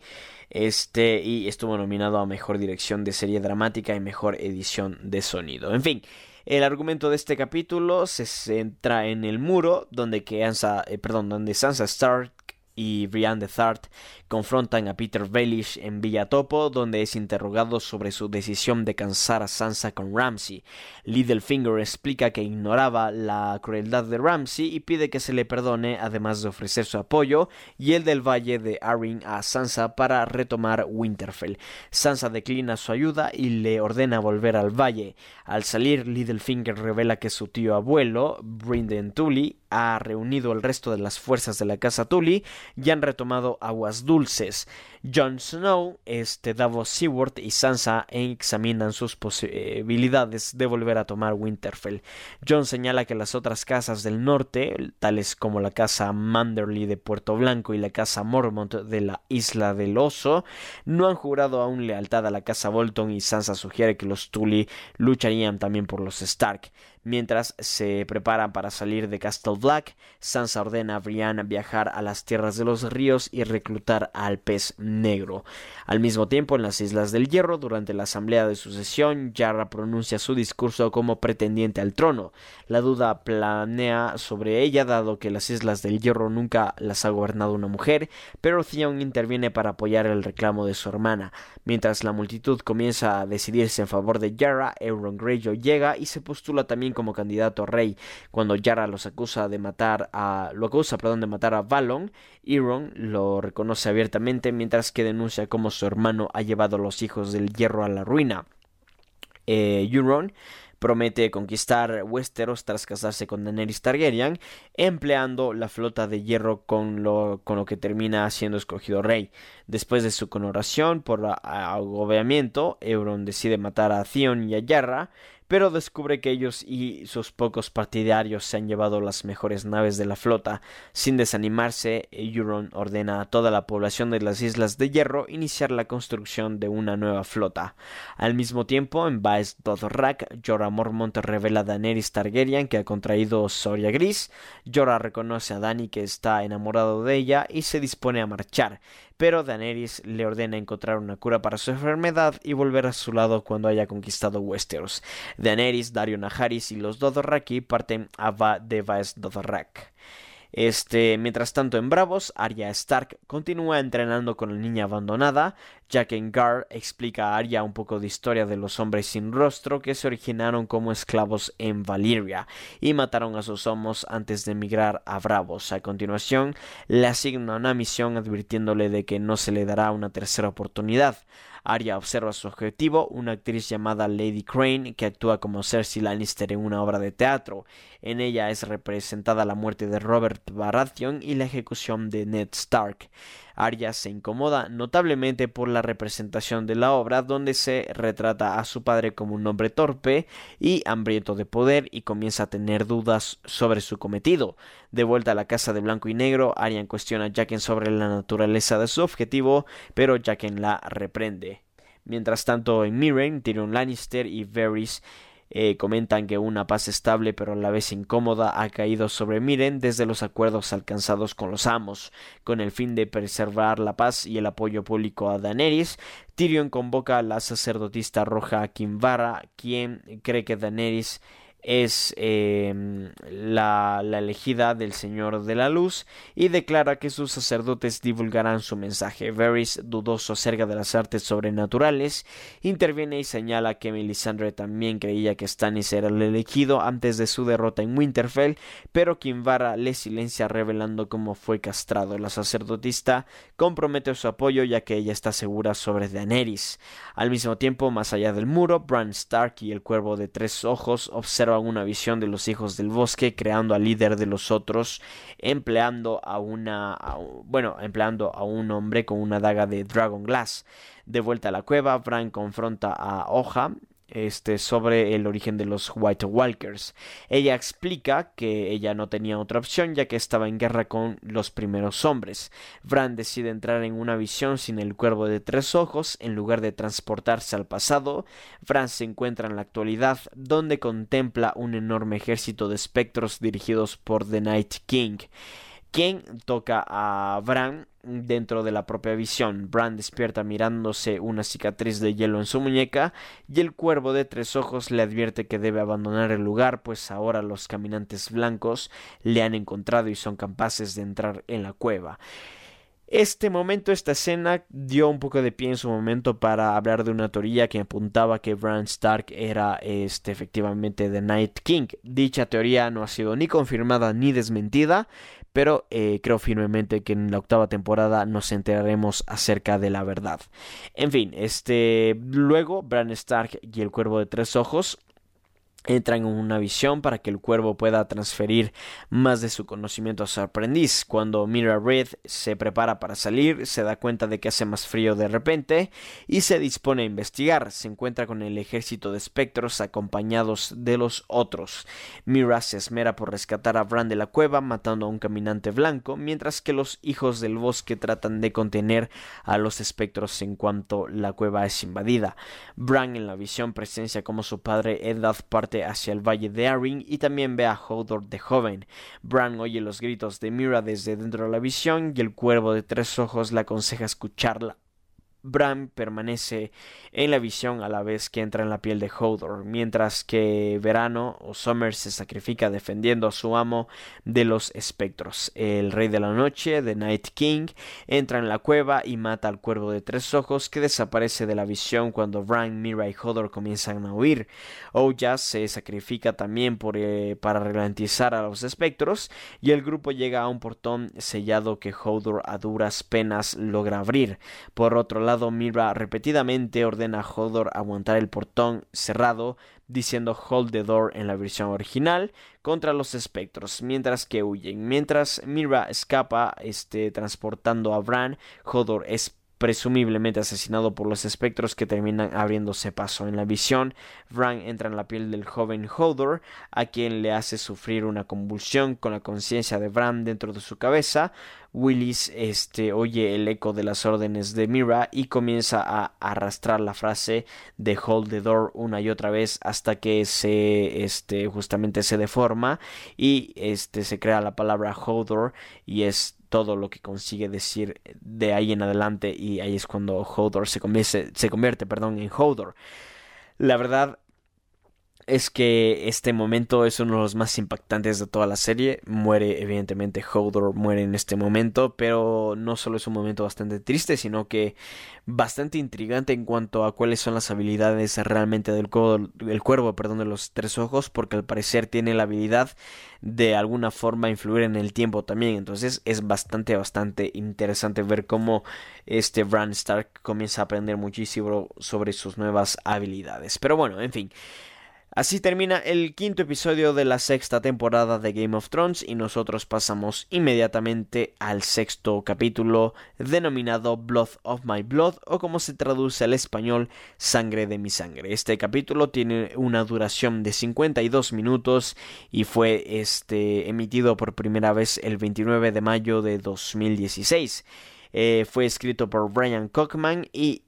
este y estuvo nominado a Mejor Dirección de Serie Dramática y Mejor Edición de Sonido. En fin, el argumento de este capítulo se centra en el muro donde que eh, perdón, donde Sansa Stark y Brian de Thart confrontan a Peter Baelish en Villatopo, donde es interrogado sobre su decisión de cansar a Sansa con Ramsay. Littlefinger explica que ignoraba la crueldad de Ramsay y pide que se le perdone, además de ofrecer su apoyo y el del Valle de Arryn a Sansa para retomar Winterfell. Sansa declina su ayuda y le ordena volver al valle. Al salir, Littlefinger revela que su tío abuelo, Brynden Tully, ha reunido el resto de las fuerzas de la casa Tully y han retomado aguas dulces. Jon Snow, este Davos Seward y Sansa examinan sus posibilidades de volver a tomar Winterfell. Jon señala que las otras casas del norte, tales como la casa Manderly de Puerto Blanco y la casa Mormont de la Isla del Oso, no han jurado aún lealtad a la casa Bolton y Sansa sugiere que los Tully lucharían también por los Stark. Mientras se preparan para salir de Castle Black, Sansa ordena a Brienne viajar a las tierras de los ríos y reclutar al pez negro. Al mismo tiempo, en las Islas del Hierro, durante la asamblea de sucesión, Yarra pronuncia su discurso como pretendiente al trono. La duda planea sobre ella, dado que las Islas del Hierro nunca las ha gobernado una mujer, pero Theon interviene para apoyar el reclamo de su hermana. Mientras la multitud comienza a decidirse en favor de Yara, Euron Greyjoy llega y se postula también como candidato a rey. Cuando Yara los acusa de matar a, lo acusa, perdón, de matar a Valon, Euron lo reconoce abiertamente mientras que denuncia cómo su hermano ha llevado a los hijos del hierro a la ruina. Eh, Euron promete conquistar Westeros tras casarse con Daenerys Targaryen, empleando la flota de hierro con lo, con lo que termina siendo escogido rey. Después de su coronación por agobiamiento, Euron decide matar a Theon y a Yarra, pero descubre que ellos y sus pocos partidarios se han llevado las mejores naves de la flota. Sin desanimarse, Euron ordena a toda la población de las Islas de Hierro iniciar la construcción de una nueva flota. Al mismo tiempo, en Baes Dothrak, Jorah Mormont revela a Daenerys Targaryen que ha contraído Soria Gris. Jorah reconoce a Dany que está enamorado de ella y se dispone a marchar pero Daenerys le ordena encontrar una cura para su enfermedad y volver a su lado cuando haya conquistado Westeros. Daenerys, Dario Naharis y los Dothraki parten a Va de Vaes Dothrak. Este, mientras tanto en Bravos, Arya Stark continúa entrenando con la niña abandonada. Jack Gar explica a Arya un poco de historia de los hombres sin rostro que se originaron como esclavos en Valyria y mataron a sus homos antes de emigrar a Bravos. A continuación, le asigna una misión advirtiéndole de que no se le dará una tercera oportunidad. Arya observa su objetivo, una actriz llamada Lady Crane que actúa como Cersei Lannister en una obra de teatro. En ella es representada la muerte de Robert Baratheon y la ejecución de Ned Stark. Arya se incomoda notablemente por la representación de la obra donde se retrata a su padre como un hombre torpe y hambriento de poder y comienza a tener dudas sobre su cometido. De vuelta a la casa de blanco y negro, Arya cuestiona a Jaqen sobre la naturaleza de su objetivo, pero Jaqen la reprende. Mientras tanto, en Mirren, Tyrion Lannister y Varys eh, comentan que una paz estable pero a la vez incómoda ha caído sobre Miren desde los acuerdos alcanzados con los amos. Con el fin de preservar la paz y el apoyo público a Daenerys, Tyrion convoca a la sacerdotista roja Kimvara, quien cree que Daenerys es em, la, la, elegida del Señor de la Luz y declara que sus sacerdotes divulgarán su mensaje. Varys, dudoso acerca de las artes sobrenaturales, interviene y señala que Melisandre también creía que Stannis era el elegido antes de su derrota en Winterfell, pero Kinvara le silencia revelando cómo fue castrado. La sacerdotista compromete su apoyo ya que ella está segura sobre Daenerys. Al mismo tiempo, más allá del muro, Bran Stark y el cuervo de tres ojos observan una visión de los hijos del bosque, creando al líder de los otros, empleando a una, bueno, empleando a un hombre con una daga de Dragon Glass. De vuelta a la cueva, Bran confronta a Hoja, este, sobre el origen de los White Walkers. Ella explica que ella no tenía otra opción ya que estaba en guerra con los primeros hombres. Bran decide entrar en una visión sin el cuervo de tres ojos en lugar de transportarse al pasado. Bran se encuentra en la actualidad donde contempla un enorme ejército de espectros dirigidos por The Night King quien toca a Bran dentro de la propia visión. Bran despierta mirándose una cicatriz de hielo en su muñeca y el cuervo de tres ojos le advierte que debe abandonar el lugar pues ahora los caminantes blancos le han encontrado y son capaces de entrar en la cueva. Este momento, esta escena dio un poco de pie en su momento para hablar de una teoría que apuntaba que Bran Stark era este, efectivamente The Night King. Dicha teoría no ha sido ni confirmada ni desmentida, pero eh, creo firmemente que en la octava temporada nos enteraremos acerca de la verdad. En fin, este luego Bran Stark y el Cuervo de Tres Ojos entran en una visión para que el cuervo pueda transferir más de su conocimiento a su aprendiz. Cuando Mira Red se prepara para salir, se da cuenta de que hace más frío de repente y se dispone a investigar. Se encuentra con el ejército de espectros acompañados de los otros. Mira se esmera por rescatar a Bran de la cueva, matando a un caminante blanco, mientras que los hijos del bosque tratan de contener a los espectros en cuanto la cueva es invadida. Bran en la visión presencia como su padre Eddard parte hacia el valle de Arryn y también ve a Hodor de joven. Bran oye los gritos de Mira desde dentro de la visión y el cuervo de tres ojos le aconseja escucharla Bran permanece en la visión a la vez que entra en la piel de Hodor, mientras que Verano o Summer se sacrifica defendiendo a su amo de los espectros. El rey de la noche, The Night King, entra en la cueva y mata al cuervo de tres ojos que desaparece de la visión cuando Bran, Mira y Hodor comienzan a huir. Oya se sacrifica también eh, para ralentizar a los espectros y el grupo llega a un portón sellado que Hodor a duras penas logra abrir. Por otro lado, Mira repetidamente ordena a Hodor aguantar el portón cerrado, diciendo hold the door en la versión original contra los espectros, mientras que huyen. Mientras Mira escapa, este, transportando a Bran, Hodor es presumiblemente asesinado por los espectros que terminan abriéndose paso. En la visión, Bran entra en la piel del joven Hodor, a quien le hace sufrir una convulsión con la conciencia de Bran dentro de su cabeza. Willis este, oye el eco de las órdenes de Mira y comienza a arrastrar la frase de Hold the Door una y otra vez hasta que se este, justamente se deforma y este, se crea la palabra Hodor y es todo lo que consigue decir de ahí en adelante y ahí es cuando Hodor se convierte, se convierte perdón, en Hodor. La verdad es que este momento es uno de los más impactantes de toda la serie. Muere, evidentemente, Hodor muere en este momento, pero no solo es un momento bastante triste, sino que bastante intrigante en cuanto a cuáles son las habilidades realmente del, cuervo, perdón, de los tres ojos, porque al parecer tiene la habilidad de alguna forma influir en el tiempo también. Entonces es bastante, bastante interesante ver cómo este Bran Stark comienza a aprender muchísimo sobre sus nuevas habilidades. Pero bueno, en fin. Así termina el quinto episodio de la sexta temporada de Game of Thrones y nosotros pasamos inmediatamente al sexto capítulo denominado Blood of My Blood o como se traduce al español Sangre de mi sangre. Este capítulo tiene una duración de 52 minutos y fue este emitido por primera vez el 29 de mayo de 2016. Eh, fue escrito por Brian Cockman y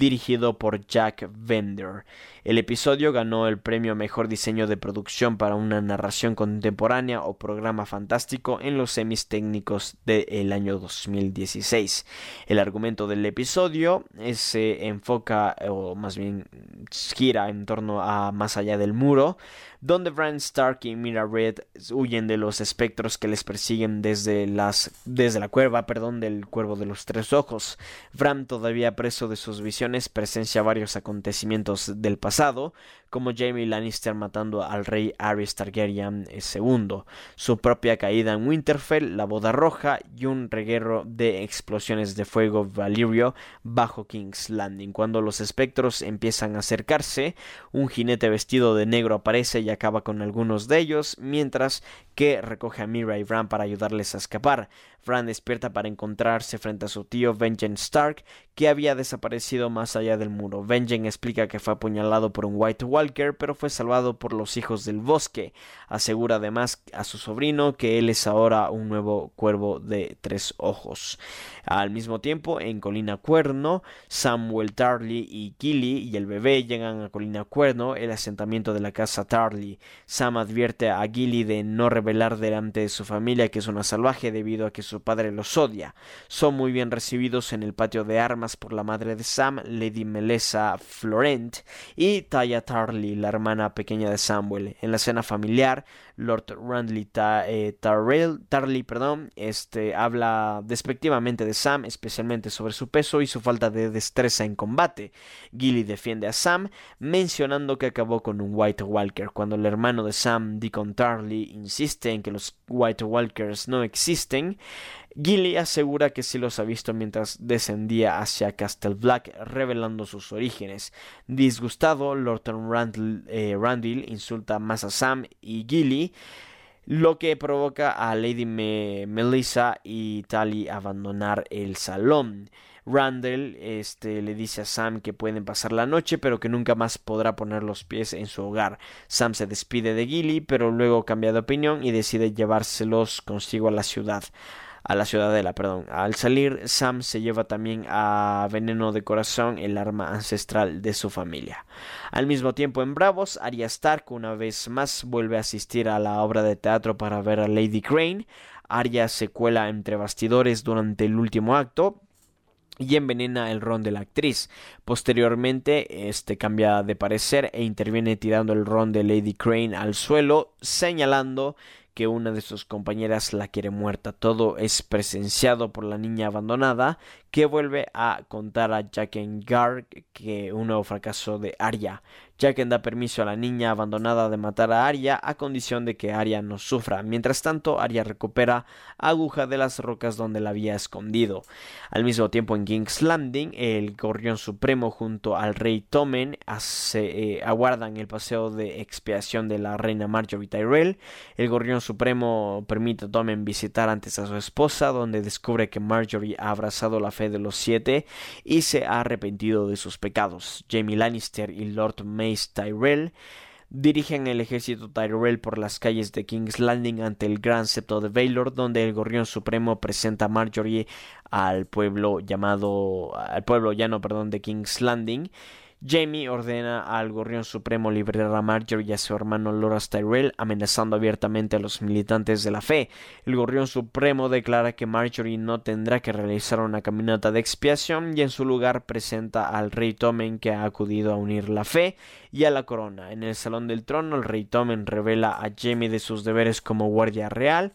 dirigido por Jack Vender. El episodio ganó el premio Mejor Diseño de Producción para una narración contemporánea o programa fantástico en los semis técnicos del año 2016. El argumento del episodio se enfoca, o más bien gira en torno a Más allá del muro, donde Bran Stark y Mira Red huyen de los espectros que les persiguen desde, las, desde la cueva perdón, del cuervo de los tres ojos. Bran, todavía preso de sus visiones, presencia varios acontecimientos del pasado, como Jamie Lannister matando al rey Aerys Targaryen II, su propia caída en Winterfell, la boda roja y un reguero de explosiones de fuego Valyrio bajo King's Landing. Cuando los espectros empiezan a acercarse, un jinete vestido de negro aparece y acaba con algunos de ellos, mientras que recoge a Mira y Bran para ayudarles a escapar. Bran despierta para encontrarse frente a su tío Benjen Stark, que había desaparecido más allá del muro. Benjen explica que fue apuñalado por un White Walker, pero fue salvado por los hijos del bosque. Asegura además a su sobrino que él es ahora un nuevo cuervo de tres ojos. Al mismo tiempo, en Colina Cuerno, Samuel Tarly y Gilly y el bebé llegan a Colina Cuerno, el asentamiento de la casa Tarly. Sam advierte a Gilly de no revelar delante de su familia que es una salvaje debido a que su padre los odia. Son muy bien recibidos en el patio de armas por la madre de Sam, Lady Melissa Florent, y Taya Tarly, la hermana pequeña de Samuel. En la cena familiar, Lord Randley eh, Tarly perdón, este, habla despectivamente de Sam, especialmente sobre su peso y su falta de destreza en combate. Gilly defiende a Sam, mencionando que acabó con un White Walker. Cuando el hermano de Sam, Deacon Tarly, insiste en que los White Walkers no existen, Gilly asegura que sí los ha visto mientras descendía hacia Castle Black, revelando sus orígenes. Disgustado, Lord eh, Randall, insulta más a Sam y Gilly, lo que provoca a Lady Melissa y Tally abandonar el salón. Randall este, le dice a Sam que pueden pasar la noche, pero que nunca más podrá poner los pies en su hogar. Sam se despide de Gilly, pero luego cambia de opinión y decide llevárselos consigo a la ciudad. A la ciudadela, perdón. Al salir, Sam se lleva también a Veneno de Corazón, el arma ancestral de su familia. Al mismo tiempo, en Bravos, Arya Stark una vez más vuelve a asistir a la obra de teatro para ver a Lady Crane. Arya se cuela entre bastidores durante el último acto, y envenena el ron de la actriz. Posteriormente, este cambia de parecer e interviene tirando el ron de Lady Crane al suelo, señalando que una de sus compañeras la quiere muerta. Todo es presenciado por la niña abandonada que vuelve a contar a Jaqen Gar que un nuevo fracaso de Arya. Jaqen da permiso a la niña abandonada de matar a Arya a condición de que Arya no sufra. Mientras tanto, Arya recupera aguja de las rocas donde la había escondido. Al mismo tiempo, en King's Landing, el gorrión supremo junto al rey Tommen eh, aguardan el paseo de expiación de la reina Marjorie Tyrell. El gorrión supremo permite a Tommen visitar antes a su esposa, donde descubre que Marjorie ha abrazado la de los siete y se ha arrepentido de sus pecados. Jamie Lannister y Lord Tyrell. Dirigen el ejército Tyrell por las calles de King's Landing ante el Gran Septo de Baylor, donde el Gorrión Supremo presenta a Marjorie al pueblo llamado al pueblo llano, perdón, de King's Landing Jamie ordena al Gorrión Supremo liberar a Marjorie y a su hermano Loras Tyrell, amenazando abiertamente a los militantes de la fe. El Gorrión Supremo declara que Marjorie no tendrá que realizar una caminata de expiación y en su lugar presenta al rey Tommen que ha acudido a unir la fe y a la corona. En el Salón del Trono, el rey Tommen revela a Jamie de sus deberes como guardia real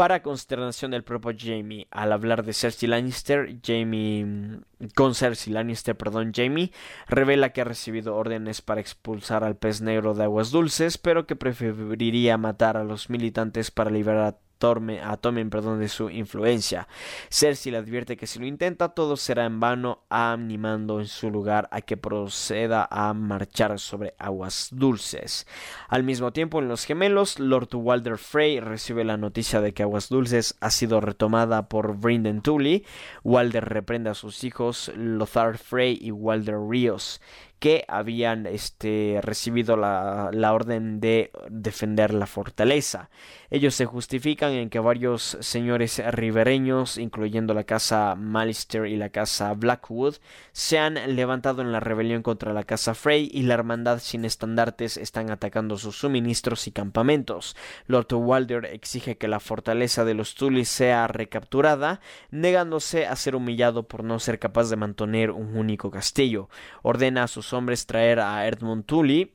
para consternación del propio Jamie, al hablar de Cersei Lannister, Jamie con Cersei Lannister, perdón, Jamie revela que ha recibido órdenes para expulsar al pez negro de aguas dulces, pero que preferiría matar a los militantes para liberar a a tomen perdón, de su influencia. Cersei le advierte que si lo intenta todo será en vano, animando en su lugar a que proceda a marchar sobre aguas dulces. Al mismo tiempo, en Los Gemelos, Lord Walder Frey recibe la noticia de que Aguas Dulces ha sido retomada por Brynden Tully. Walder reprende a sus hijos Lothar Frey y Walder Ríos que habían este, recibido la, la, orden de defender la fortaleza. Ellos se justifican en que varios señores ribereños, incluyendo la casa Malister y la casa Blackwood, se han levantado en la rebelión contra la casa Frey y la hermandad sin estandartes están atacando sus suministros y campamentos. Lord Walder exige que la fortaleza de los Tully sea recapturada, negándose a ser humillado por no ser capaz de mantener un único castillo. Ordena a sus hombres traer a Edmund Tully,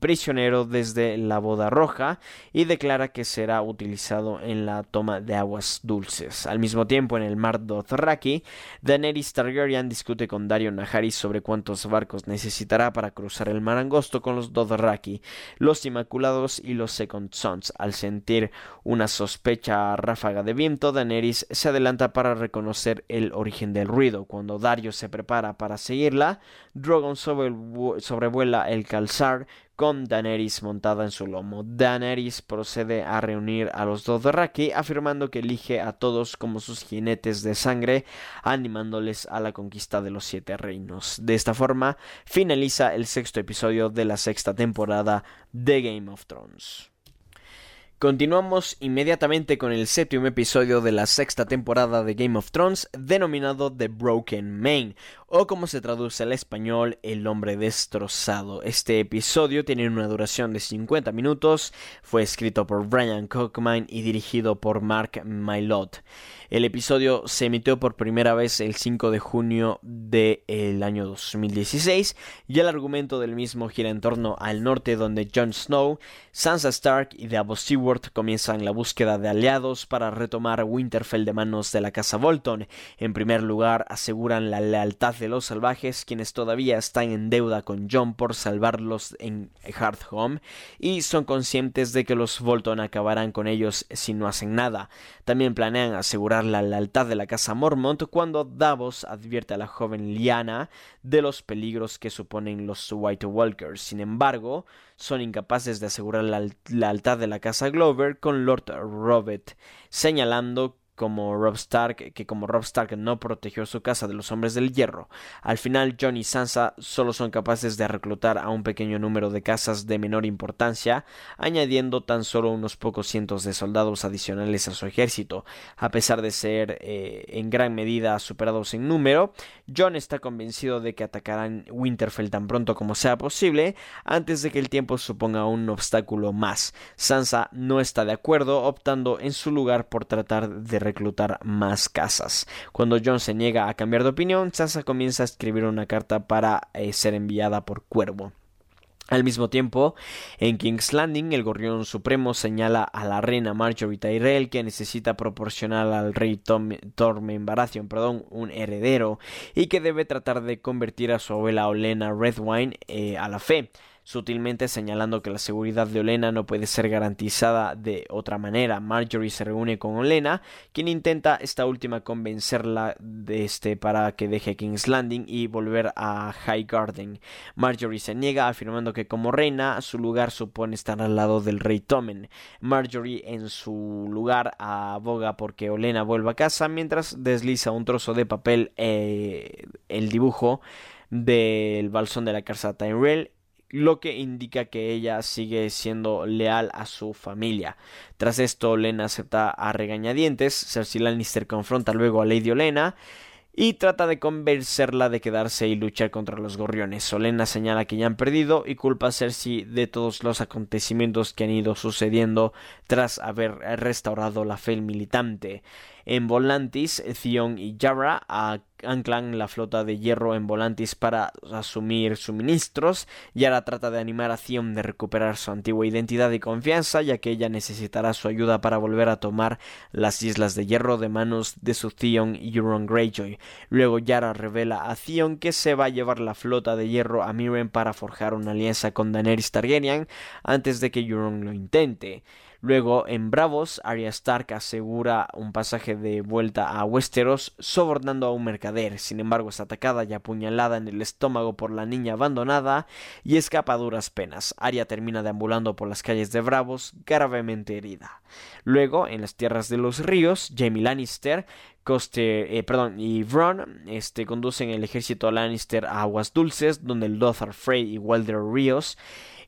prisionero desde la boda roja y declara que será utilizado en la toma de aguas dulces. Al mismo tiempo, en el mar Dothraki, Daenerys Targaryen discute con Dario Najaris sobre cuántos barcos necesitará para cruzar el mar angosto con los Dothraki, los Inmaculados y los Second Sons. Al sentir una sospecha ráfaga de viento, Daenerys se adelanta para reconocer el origen del ruido. Cuando Dario se prepara para seguirla, Drogon sobrevuela el calzar con Daenerys montada en su lomo. Daenerys procede a reunir a los Dothraki afirmando que elige a todos como sus jinetes de sangre, animándoles a la conquista de los siete reinos. De esta forma finaliza el sexto episodio de la sexta temporada de Game of Thrones. Continuamos inmediatamente con el séptimo episodio de la sexta temporada de Game of Thrones, denominado The Broken Man, o como se traduce al español, El hombre destrozado. Este episodio tiene una duración de 50 minutos, fue escrito por Brian Cockman y dirigido por Mark Mylott. El episodio se emitió por primera vez el 5 de junio del año 2016 y el argumento del mismo gira en torno al norte donde Jon Snow, Sansa Stark y Davos Seward comienzan la búsqueda de aliados para retomar Winterfell de manos de la casa Bolton. En primer lugar aseguran la lealtad de los salvajes quienes todavía están en deuda con Jon por salvarlos en Hardhome y son conscientes de que los Bolton acabarán con ellos si no hacen nada. También planean asegurar la lealtad de la casa Mormont cuando Davos advierte a la joven Liana de los peligros que suponen los White Walkers. Sin embargo, son incapaces de asegurar la lealtad de la casa Glover con Lord Robert, señalando como Rob Stark, que como Rob Stark no protegió su casa de los hombres del hierro. Al final, Jon y Sansa solo son capaces de reclutar a un pequeño número de casas de menor importancia, añadiendo tan solo unos pocos cientos de soldados adicionales a su ejército. A pesar de ser eh, en gran medida superados en número, Jon está convencido de que atacarán Winterfell tan pronto como sea posible, antes de que el tiempo suponga un obstáculo más. Sansa no está de acuerdo, optando en su lugar por tratar de reclutar más casas. Cuando Jon se niega a cambiar de opinión, Sansa comienza a escribir una carta para eh, ser enviada por Cuervo. Al mismo tiempo, en King's Landing, el Gorrión Supremo señala a la reina Marjorie Tyrell que necesita proporcionar al rey Tormen Baratheon un heredero y que debe tratar de convertir a su abuela Olena Redwine eh, a la fe sutilmente señalando que la seguridad de Olena no puede ser garantizada de otra manera. Marjorie se reúne con Olena, quien intenta esta última convencerla de este para que deje King's Landing y volver a High Garden. Marjorie se niega, afirmando que como reina su lugar supone estar al lado del rey Tommen. Marjorie en su lugar aboga porque Olena vuelva a casa mientras desliza un trozo de papel eh, el dibujo del balsón de la casa Tyrell lo que indica que ella sigue siendo leal a su familia. Tras esto, Lena acepta a regañadientes, Cersei Lannister confronta luego a Lady Olena y trata de convencerla de quedarse y luchar contra los gorriones. Olena señala que ya han perdido y culpa a Cersei de todos los acontecimientos que han ido sucediendo tras haber restaurado la fe militante. En Volantis, Theon y Yara anclan la flota de hierro en Volantis para asumir suministros. Yara trata de animar a Theon de recuperar su antigua identidad y confianza, ya que ella necesitará su ayuda para volver a tomar las islas de hierro de manos de su Theon y Euron Greyjoy. Luego Yara revela a Theon que se va a llevar la flota de hierro a Miren para forjar una alianza con Daenerys Targaryen antes de que Euron lo intente. Luego, en Bravos, Arya Stark asegura un pasaje de vuelta a Westeros, sobornando a un mercader. Sin embargo, es atacada y apuñalada en el estómago por la niña abandonada y escapa a duras penas. Arya termina deambulando por las calles de Bravos, gravemente herida. Luego, en las tierras de los ríos, Jaime Lannister Coste, eh, y Bronn este, conducen el ejército Lannister a Aguas Dulces, donde Lothar Frey y Walder Ríos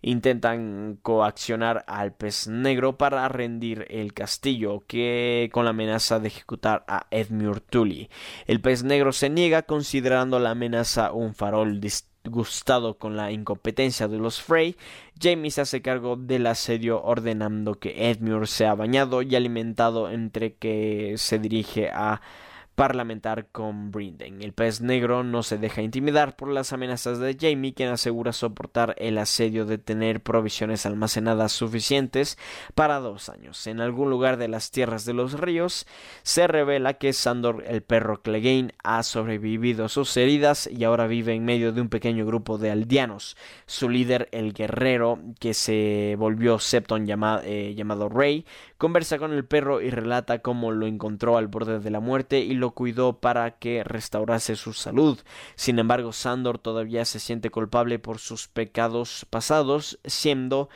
intentan coaccionar al pez negro para rendir el castillo, que con la amenaza de ejecutar a Edmure Tully. El pez negro se niega considerando la amenaza un farol disgustado con la incompetencia de los Frey, Jamie se hace cargo del asedio ordenando que Edmure sea bañado y alimentado entre que se dirige a parlamentar con Brinden. El pez negro no se deja intimidar por las amenazas de Jamie, quien asegura soportar el asedio de tener provisiones almacenadas suficientes para dos años. En algún lugar de las tierras de los ríos se revela que Sandor el perro Clegane ha sobrevivido a sus heridas y ahora vive en medio de un pequeño grupo de aldeanos. Su líder, el guerrero que se volvió Septon eh, llamado Rey, conversa con el perro y relata cómo lo encontró al borde de la muerte y lo cuidó para que restaurase su salud. Sin embargo, Sandor todavía se siente culpable por sus pecados pasados, siendo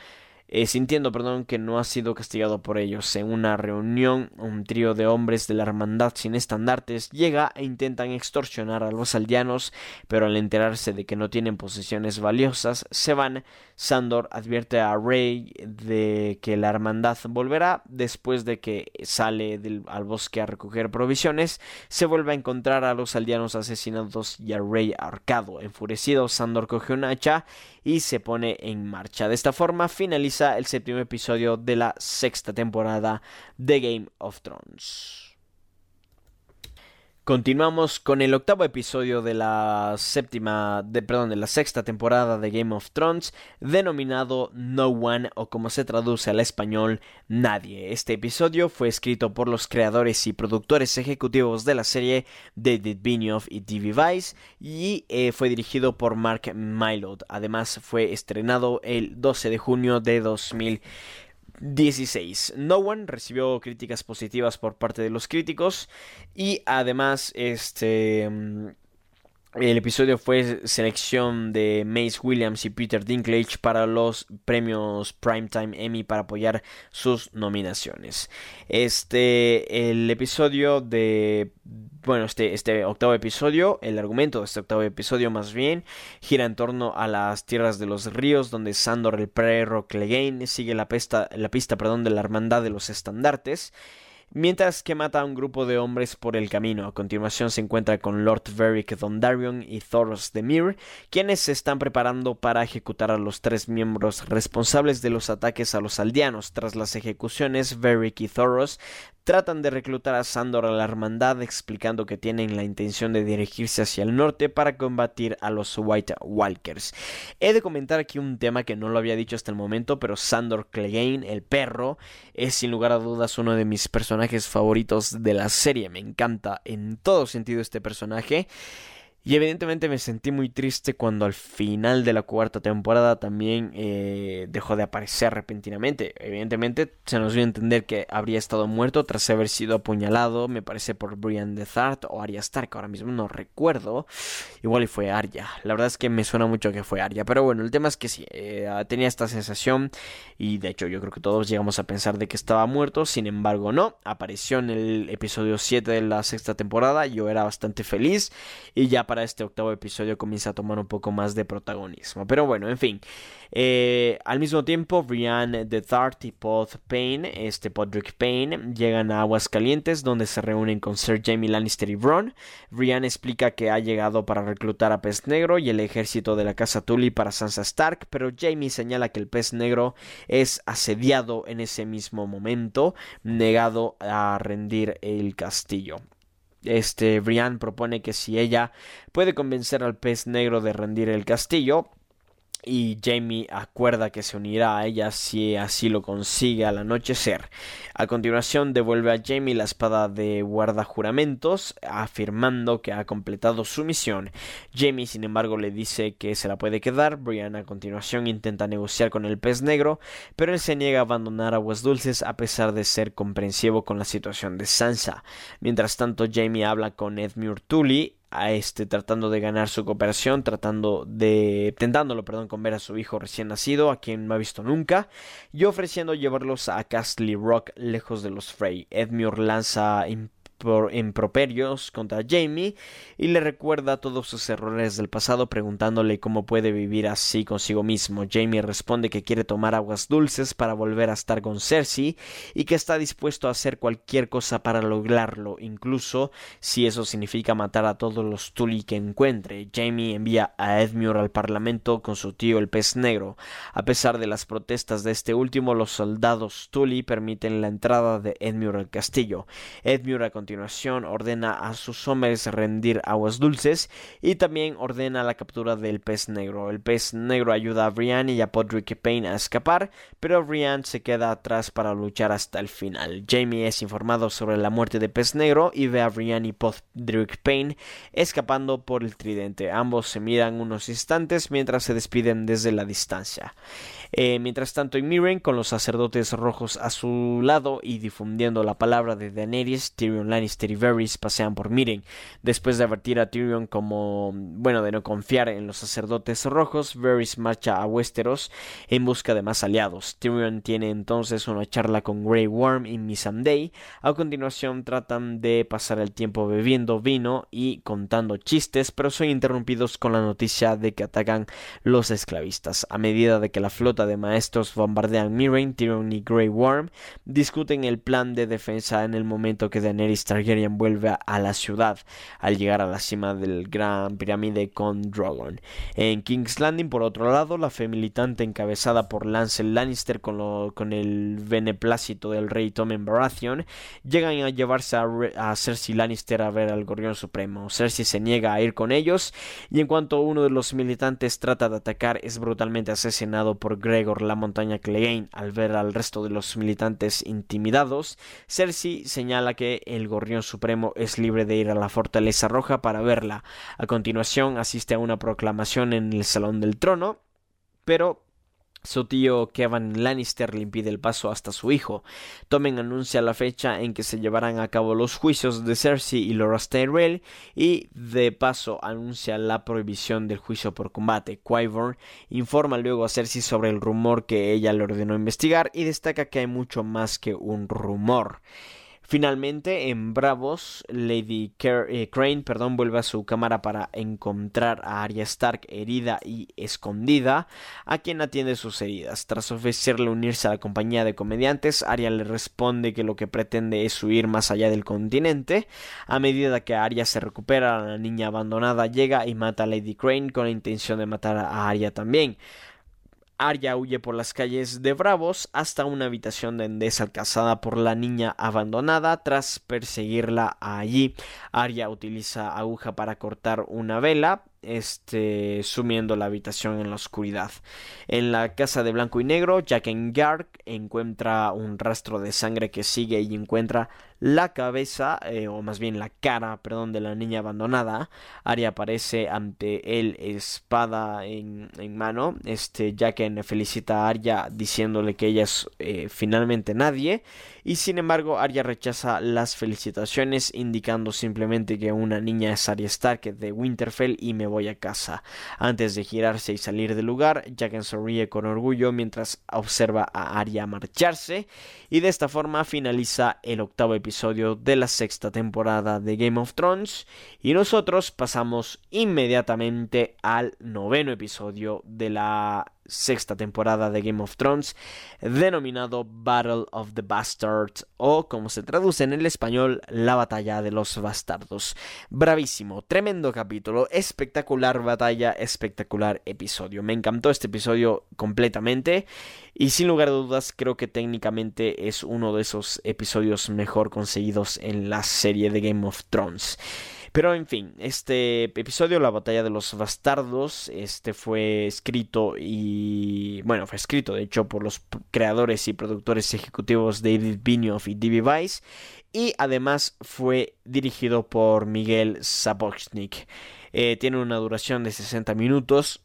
eh, sintiendo perdón, que no ha sido castigado por ellos. En una reunión, un trío de hombres de la hermandad sin estandartes llega e intentan extorsionar a los aldeanos, pero al enterarse de que no tienen posesiones valiosas, se van. Sandor advierte a Rey de que la hermandad volverá después de que sale del, al bosque a recoger provisiones. Se vuelve a encontrar a los aldeanos asesinados y a Rey ahorcado. Enfurecido, Sandor coge un hacha y se pone en marcha. De esta forma finaliza el séptimo episodio de la sexta temporada de Game of Thrones. Continuamos con el octavo episodio de la séptima, de, perdón, de la sexta temporada de Game of Thrones, denominado No One o como se traduce al español, Nadie. Este episodio fue escrito por los creadores y productores ejecutivos de la serie, David Benioff y D.V. Weiss, y eh, fue dirigido por Mark Mylod. Además, fue estrenado el 12 de junio de 2000. 16. No One recibió críticas positivas por parte de los críticos y además este mm, El episodio fue selección de Mace Williams y Peter Dinklage para los premios Primetime Emmy para apoyar sus nominaciones. Este, el episodio de, bueno, este, este octavo episodio, el argumento de este octavo episodio más bien, gira en torno a las tierras de los ríos, donde Sandor el perro Clegane sigue la, pista, la pista perdón, de la hermandad de los estandartes mientras que mata a un grupo de hombres por el camino. A continuación se encuentra con Lord Varric Dondarion y Thoros de Mir, quienes se están preparando para ejecutar a los tres miembros responsables de los ataques a los aldeanos. Tras las ejecuciones, Varric y Thoros tratan de reclutar a Sandor a la hermandad explicando que tienen la intención de dirigirse hacia el norte para combatir a los White Walkers. He de comentar aquí un tema que no lo había dicho hasta el momento, pero Sandor Clegane, el perro, es sin lugar a dudas uno de mis personajes favoritos de la serie. Me encanta en todo sentido este personaje. Y evidentemente me sentí muy triste cuando al final de la cuarta temporada también eh, dejó de aparecer repentinamente. Evidentemente se nos dio a entender que habría estado muerto tras haber sido apuñalado, me parece por Brian de Thart o Arya Stark, ahora mismo no recuerdo. Igual y fue Arya. La verdad es que me suena mucho que fue Arya. Pero bueno, el tema es que sí, eh, tenía esta sensación y de hecho yo creo que todos llegamos a pensar de que estaba muerto. Sin embargo no, apareció en el episodio 7 de la sexta temporada. Yo era bastante feliz y ya para este octavo episodio comienza a tomar un poco más de protagonismo. Pero bueno, en fin. Eh, al mismo tiempo, Brian de Tart y Pod Payne, este Podrick Payne, llegan a Aguas Calientes donde se reúnen con Sir Jamie Lannister y Bron. Brian explica que ha llegado para reclutar a Pez Negro y el ejército de la Casa Tully para Sansa Stark, pero Jamie señala que el Pez Negro es asediado en ese mismo momento, negado a rendir el castillo. Este Brian propone que si ella puede convencer al pez negro de rendir el castillo, y Jamie acuerda que se unirá a ella si así lo consigue al anochecer. A continuación devuelve a Jamie la espada de guarda juramentos, afirmando que ha completado su misión. Jamie, sin embargo, le dice que se la puede quedar. Brian a continuación intenta negociar con el pez negro, pero él se niega a abandonar aguas dulces a pesar de ser comprensivo con la situación de Sansa. Mientras tanto, Jamie habla con Edmure Tully a este tratando de ganar su cooperación, tratando de tentándolo, perdón, con ver a su hijo recién nacido, a quien no ha visto nunca, y ofreciendo llevarlos a Castle Rock lejos de los Frey. Edmure lanza por improperios contra Jamie y le recuerda todos sus errores del pasado preguntándole cómo puede vivir así consigo mismo. Jamie responde que quiere tomar aguas dulces para volver a estar con Cersei y que está dispuesto a hacer cualquier cosa para lograrlo, incluso si eso significa matar a todos los Tully que encuentre. Jamie envía a Edmure al parlamento con su tío el pez negro. A pesar de las protestas de este último, los soldados Tully permiten la entrada de Edmure al castillo. Edmure continuación ordena a sus hombres rendir aguas dulces y también ordena la captura del pez negro. El pez negro ayuda a Brian y a Podrick Payne a escapar, pero Brian se queda atrás para luchar hasta el final. Jamie es informado sobre la muerte de pez negro y ve a Brian y Podrick Payne escapando por el tridente. Ambos se miran unos instantes mientras se despiden desde la distancia. Eh, mientras tanto, en Miren, con los sacerdotes rojos a su lado y difundiendo la palabra de Daenerys, Tyrion Lannister y Varys pasean por Miren. Después de advertir a Tyrion como, bueno, de no confiar en los sacerdotes rojos, Varys marcha a Westeros en busca de más aliados. Tyrion tiene entonces una charla con Grey Worm y Missandei. A continuación tratan de pasar el tiempo bebiendo vino y contando chistes, pero son interrumpidos con la noticia de que atacan los esclavistas. A medida de que la flota de maestros bombardean Mirren, Tyrion y Grey Worm, discuten el plan de defensa en el momento que Daenerys Targaryen vuelve a la ciudad al llegar a la cima del gran pirámide con Drogon. En King's Landing, por otro lado, la fe militante encabezada por Lance Lannister con, con el beneplácito del rey Tommen Baratheon llegan a llevarse a, a Cersei Lannister a ver al Gorrión Supremo. Cersei se niega a ir con ellos y en cuanto uno de los militantes trata de atacar es brutalmente asesinado por Gregor la montaña Clegane al ver al resto de los militantes intimidados, Cersei señala que el Gorrión Supremo es libre de ir a la Fortaleza Roja para verla. A continuación asiste a una proclamación en el Salón del Trono, pero Su tío Kevin Lannister le impide el paso hasta su hijo. Tommen anuncia la fecha en que se llevarán a cabo los juicios de Cersei y Loras Tyrell y de paso anuncia la prohibición del juicio por combate. Qyburn informa luego a Cersei sobre el rumor que ella le ordenó investigar y destaca que hay mucho más que un rumor. Finalmente, en Bravos, Lady eh, Crane perdón, vuelve a su cámara para encontrar a Arya Stark herida y escondida, a quien atiende sus heridas. Tras ofrecerle unirse a la compañía de comediantes, Arya le responde que lo que pretende es huir más allá del continente. A medida que Arya se recupera, la niña abandonada llega y mata a Lady Crane con la intención de matar a Arya también. Arya huye por las calles de Bravos hasta una habitación donde es alcanzada por la niña abandonada. Tras perseguirla allí, Arya utiliza aguja para cortar una vela, este, sumiendo la habitación en la oscuridad. En la casa de blanco y negro, Jack Gark encuentra un rastro de sangre que sigue y encuentra la cabeza, eh, o más bien la cara, perdón, de la niña abandonada. Arya aparece ante él, espada en, mano. Este, Jacken felicita a Arya diciéndole que ella es eh, finalmente nadie. Y sin embargo, Arya rechaza las felicitaciones, indicando simplemente que una niña es Arya Stark de Winterfell y me voy a casa. Antes de girarse y salir del lugar, Jaqen sonríe con orgullo mientras observa a Arya marcharse. Y de esta forma finaliza el octavo episodio episodio de la sexta temporada de Game of Thrones y nosotros pasamos inmediatamente al noveno episodio de la sexta temporada de Game of Thrones, denominado Battle of the Bastards, o como se traduce en el español, la batalla de los bastardos. Bravísimo, tremendo capítulo, espectacular batalla, espectacular episodio. Me encantó este episodio completamente y sin lugar a dudas creo que técnicamente es uno de esos episodios mejor conseguidos en la serie de Game of Thrones. Pero en fin, este episodio, La batalla de los bastardos, este fue escrito y bueno, fue escrito de hecho por los creadores y productores ejecutivos David Benioff y D.B. Weiss y además fue dirigido por Miguel Sapochnik. Eh, tiene una duración de 60 minutos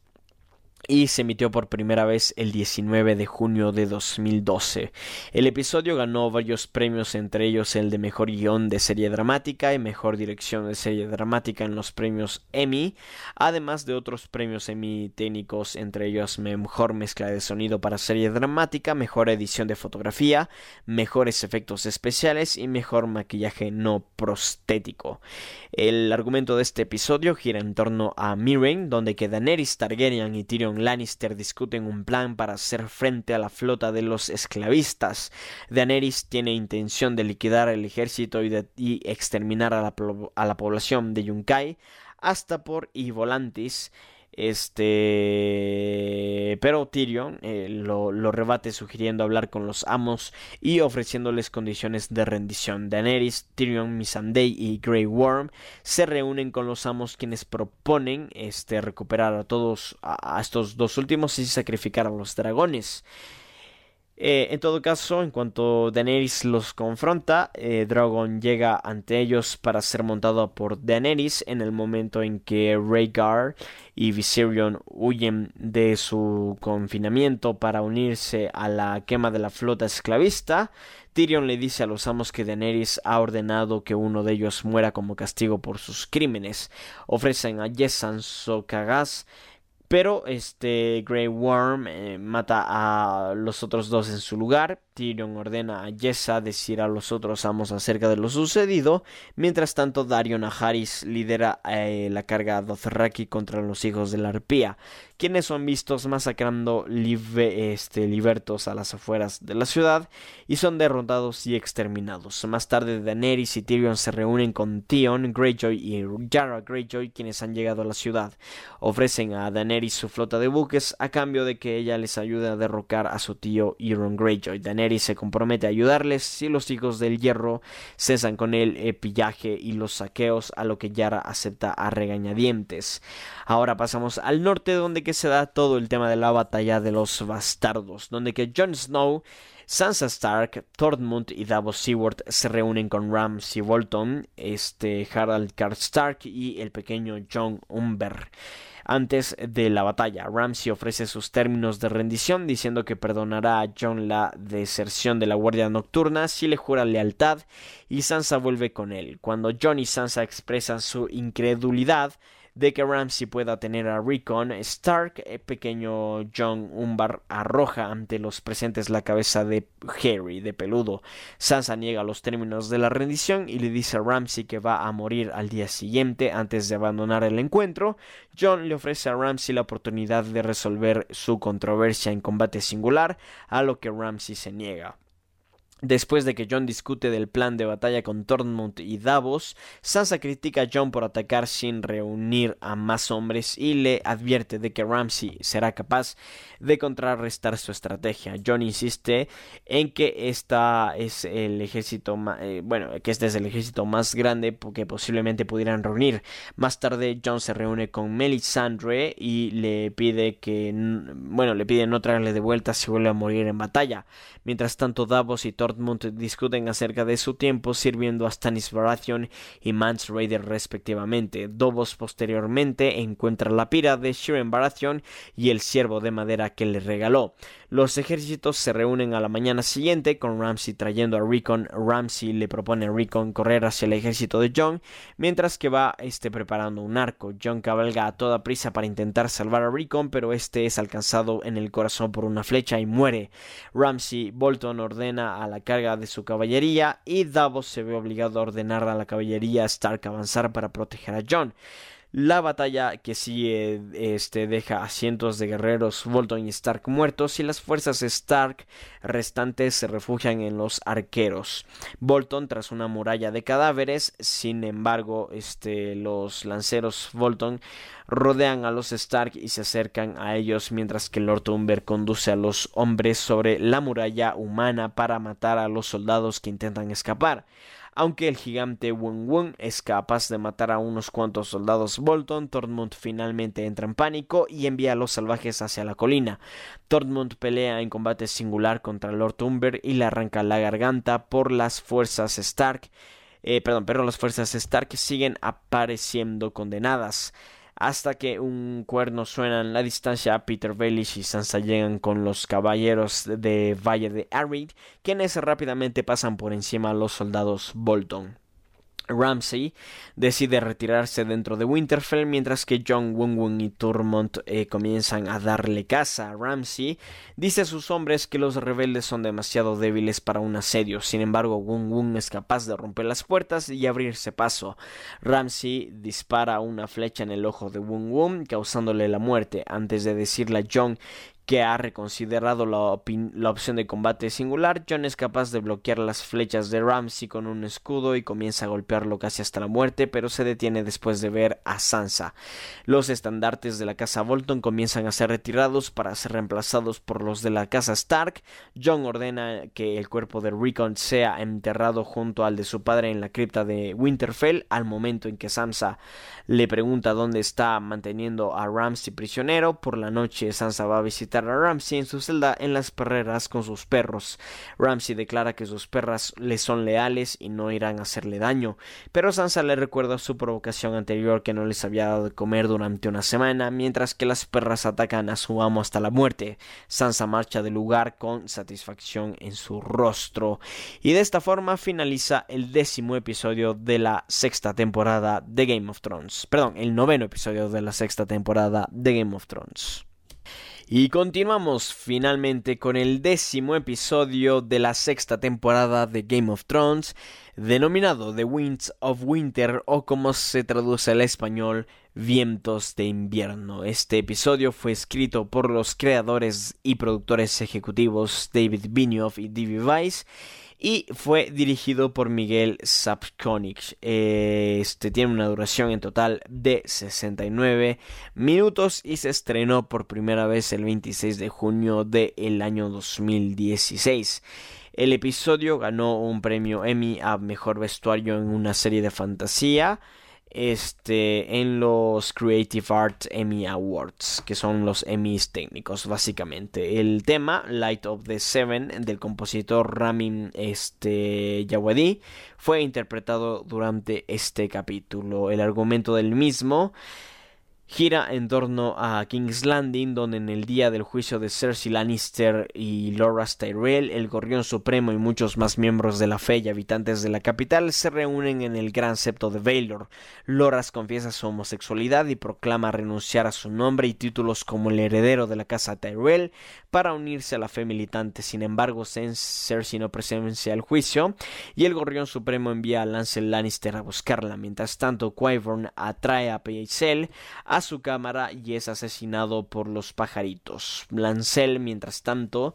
y se emitió por primera vez el 19 de junio de 2012. El episodio ganó varios premios, entre ellos el de mejor guion de serie dramática y mejor dirección de serie dramática en los premios Emmy, además de otros premios Emmy técnicos, entre ellos mejor mezcla de sonido para serie dramática, mejor edición de fotografía, mejores efectos especiales y mejor maquillaje no prostético. El argumento de este episodio gira en torno a Mirren, donde que Daenerys Targaryen y Tyrion Lannister discuten un plan para hacer frente a la flota de los esclavistas. Daenerys tiene intención de liquidar el ejército y, exterminar a la, a la población de Yunkai hasta por Volantis este, pero Tyrion eh, lo, rebate sugiriendo hablar con los amos y ofreciéndoles condiciones de rendición. Daenerys, Tyrion, Missandei y Grey Worm se reúnen con los amos quienes proponen este, recuperar a todos a estos dos últimos y sacrificar a los dragones. Eh, en todo caso, en cuanto Daenerys los confronta, eh, Drogon llega ante ellos para ser montado por Daenerys en el momento en que Rhaegar y Viserion huyen de su confinamiento para unirse a la quema de la flota esclavista. Tyrion le dice a los amos que Daenerys ha ordenado que uno de ellos muera como castigo por sus crímenes. Ofrecen a Jessan Sokagas pero este Grey Worm eh, mata a los otros dos en su lugar Tyrion ordena a Jessa decir a los otros amos acerca de lo sucedido. Mientras tanto, Dario Naharis lidera eh, la carga Dothraki contra los hijos de la arpía, quienes son vistos masacrando este, libertos a las afueras de la ciudad y son derrotados y exterminados. Más tarde, Daenerys y Tyrion se reúnen con Theon Greyjoy y Yara Greyjoy, quienes han llegado a la ciudad. Ofrecen a Daenerys su flota de buques a cambio de que ella les ayude a derrocar a su tío Euron Greyjoy y se compromete a ayudarles si los hijos del hierro cesan con el pillaje y los saqueos, a lo que Yara acepta a regañadientes. Ahora pasamos al norte donde que se da todo el tema de la batalla de los bastardos, donde que Jon Snow Sansa Stark, Tormund y Davos Seward se reúnen con Ramsay Bolton, este Harald Stark y el pequeño John Umber. Antes de la batalla, Ramsay ofrece sus términos de rendición diciendo que perdonará a John la deserción de la Guardia Nocturna si le jura lealtad y Sansa vuelve con él. Cuando John y Sansa expresan su incredulidad, de que Ramsey pueda tener a Rickon, Stark, el pequeño John Umbar arroja ante los presentes la cabeza de Harry, de peludo. Sansa niega los términos de la rendición y le dice a Ramsey que va a morir al día siguiente antes de abandonar el encuentro. John le ofrece a Ramsey la oportunidad de resolver su controversia en combate singular, a lo que Ramsey se niega. Después de que John discute del plan de batalla con Tormund y Davos, Sansa critica a John por atacar sin reunir a más hombres y le advierte de que Ramsay será capaz de contrarrestar su estrategia. John insiste en que esta es el ejército, eh, bueno, que este es el ejército más grande que posiblemente pudieran reunir. Más tarde John se reúne con Melisandre y le pide que, bueno, le pide no traerle de vuelta si vuelve a morir en batalla. Mientras tanto Davos y Discuten acerca de su tiempo sirviendo a Stannis Baratheon y Mance Raider respectivamente. Dobos posteriormente encuentra la pira de Shiren Baratheon y el ciervo de madera que le regaló. Los ejércitos se reúnen a la mañana siguiente con Ramsay trayendo a Rickon. Ramsay le propone a Rickon correr hacia el ejército de John mientras que va este, preparando un arco. John cabalga a toda prisa para intentar salvar a Rickon pero este es alcanzado en el corazón por una flecha y muere. Ramsay Bolton ordena a la carga de su caballería y Davos se ve obligado a ordenar a la caballería Stark avanzar para proteger a John. La batalla que sigue este, deja a cientos de guerreros Bolton y Stark muertos y las fuerzas Stark restantes se refugian en los arqueros. Bolton tras una muralla de cadáveres, sin embargo, este, los lanceros Bolton rodean a los Stark y se acercan a ellos mientras que Lord Umber conduce a los hombres sobre la muralla humana para matar a los soldados que intentan escapar. Aunque el gigante Wun Wun es capaz de matar a unos cuantos soldados Bolton, Tormund finalmente entra en pánico y envía a los salvajes hacia la colina. Tormund pelea en combate singular contra Lord Umber y le arranca la garganta por las fuerzas Stark. Eh, perdón, pero las fuerzas Stark siguen apareciendo condenadas hasta que un cuerno suena en la distancia, Peter Baelish y Sansa llegan con los caballeros de Valle de Arid, quienes rápidamente pasan por encima a los soldados Bolton. Ramsay decide retirarse dentro de Winterfell mientras que John Wun y Turmont eh, comienzan a darle caza. Ramsay dice a sus hombres que los rebeldes son demasiado débiles para un asedio. Sin embargo, Wun es capaz de romper las puertas y abrirse paso. Ramsay dispara una flecha en el ojo de Wun Wun causándole la muerte antes de decirle a John que ha reconsiderado la, opción de combate singular, John es capaz de bloquear las flechas de Ramsey con un escudo y comienza a golpearlo casi hasta la muerte, pero se detiene después de ver a Sansa. Los estandartes de la casa Bolton comienzan a ser retirados para ser reemplazados por los de la casa Stark. John ordena que el cuerpo de Rickon sea enterrado junto al de su padre en la cripta de Winterfell, al momento en que Sansa le pregunta dónde está manteniendo a Ramsey prisionero. Por la noche Sansa va a visitar a Ramsey en su celda en las perreras con sus perros. Ramsey declara que sus perras le son leales y no irán a hacerle daño, pero Sansa le recuerda su provocación anterior que no les había dado de comer durante una semana, mientras que las perras atacan a su amo hasta la muerte. Sansa marcha del lugar con satisfacción en su rostro. Y de esta forma finaliza el décimo episodio de la sexta temporada de Game of Thrones. Perdón, el noveno episodio de la sexta temporada de Game of Thrones. Y continuamos finalmente con el décimo episodio de la sexta temporada de Game of Thrones, denominado The Winds of Winter o como se traduce al español, Vientos de invierno. Este episodio fue escrito por los creadores y productores ejecutivos David Benioff y D.B. Weiss y fue dirigido por Miguel Sapkonik. Este tiene una duración en total de 69 minutos y se estrenó por primera vez el 26 de junio del año 2016. El episodio ganó un premio Emmy a mejor vestuario en una serie de fantasía. Este, en los Creative Arts Emmy Awards, que son los Emmys técnicos, básicamente. El tema, Light of the Seven, del compositor Ramin este, Yawadi, fue interpretado durante este capítulo. El argumento del mismo gira en torno a King's Landing, donde en el día del juicio de Cersei Lannister y Loras Tyrell, el Gorrión Supremo y muchos más miembros de la fe y habitantes de la capital se reúnen en el gran septo de Baelor. Loras confiesa su homosexualidad y proclama renunciar a su nombre y títulos como el heredero de la casa Tyrell para unirse a la fe militante. Sin embargo, Cersei no presencia el juicio y el Gorrión Supremo envía a Lancel Lannister a buscarla. Mientras tanto, Qyburn atrae a Pycelle a su cámara y es asesinado por los pajaritos. Lancel, mientras tanto,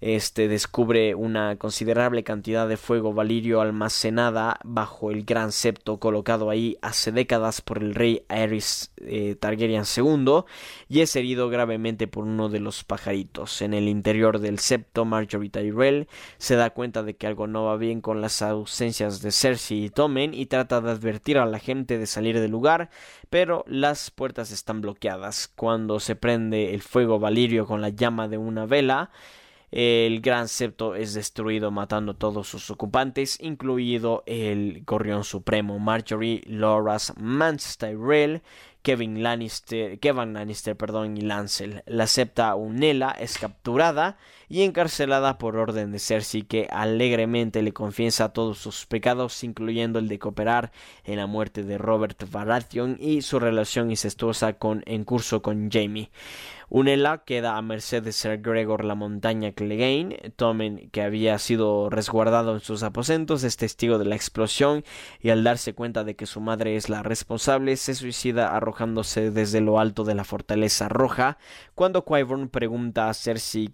este descubre una considerable cantidad de fuego valirio almacenada bajo el gran septo colocado ahí hace décadas por el rey Aerys eh, Targaryen II y es herido gravemente por uno de los pajaritos. En el interior del septo, Marjorie Tyrell se da cuenta de que algo no va bien con las ausencias de Cersei y Tommen y trata de advertir a la gente de salir del lugar, pero las puertas están bloqueadas. Cuando se prende el fuego valirio con la llama de una vela, el gran septo es destruido matando a todos sus ocupantes, incluido el gorrión supremo Marjorie, Loras, Mance Tyrell, Kevin Lannister, Kevin Lannister perdón, y Lancel. La septa Unela es capturada y encarcelada por orden de Cersei que alegremente le confiesa todos sus pecados incluyendo el de cooperar en la muerte de Robert Baratheon y su relación incestuosa con, en curso con Jamie. Unela queda a merced de Sir Gregor la montaña Clegane. Tommen, que había sido resguardado en sus aposentos, es testigo de la explosión y al darse cuenta de que su madre es la responsable, se suicida arrojándose desde lo alto de la fortaleza roja. Cuando Qyburn pregunta a Cersei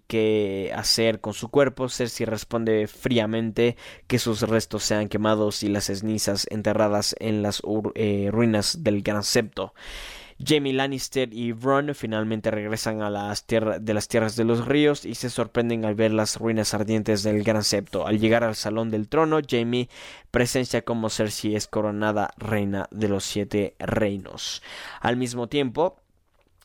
hacer con su cuerpo, Cersei responde fríamente que sus restos sean quemados y las cenizas enterradas en las eh, ruinas del Gran Septo. Jamie Lannister y Bronn finalmente regresan a las de las tierras de los ríos y se sorprenden al ver las ruinas ardientes del Gran Septo. Al llegar al Salón del Trono, Jamie presencia como Cersei es coronada reina de los siete reinos. Al mismo tiempo,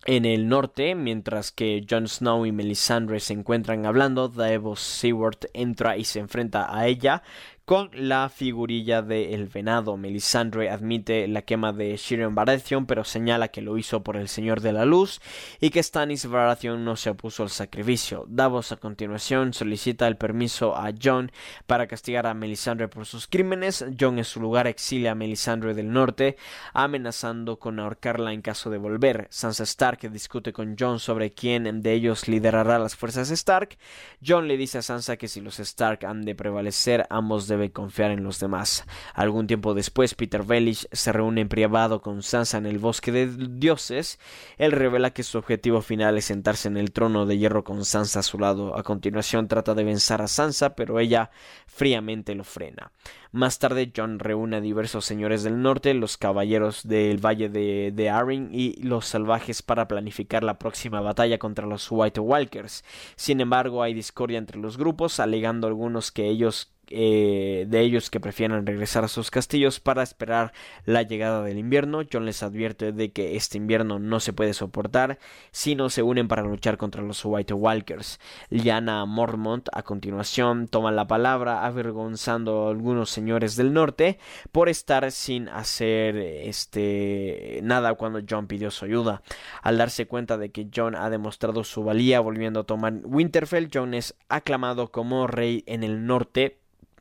en el norte, mientras que Jon Snow y Melisandre se encuentran hablando, Daenerys Seward entra y se enfrenta a ella, con la figurilla de el venado. Melisandre admite la quema de Shirin Baratheon, pero señala que lo hizo por el Señor de la Luz y que Stannis Baratheon no se opuso al sacrificio. Davos a continuación solicita el permiso a Jon para castigar a Melisandre por sus crímenes. Jon en su lugar exilia a Melisandre del norte, amenazando con ahorcarla en caso de volver. Sansa Stark discute con Jon sobre quién de ellos liderará las fuerzas Stark. Jon le dice a Sansa que si los Stark han de prevalecer, ambos deben confiar en los demás. Algún tiempo después, Peter Baelish se reúne en privado con Sansa en el bosque de dioses. Él revela que su objetivo final es sentarse en el trono de hierro con Sansa a su lado. A continuación trata de vencer a Sansa, pero ella fríamente lo frena. Más tarde, John reúne a diversos señores del norte, los caballeros del valle de, de Arryn y los salvajes para planificar la próxima batalla contra los White Walkers. Sin embargo, hay discordia entre los grupos, alegando algunos que ellos eh, de ellos que prefieran regresar a sus castillos para esperar la llegada del invierno. John les advierte de que este invierno no se puede soportar si no se unen para luchar contra los White Walkers. Lyanna Mormont a continuación toma la palabra avergonzando a algunos señores del norte por estar sin hacer este nada cuando John pidió su ayuda. Al darse cuenta de que John ha demostrado su valía volviendo a tomar Winterfell, John es aclamado como rey en el norte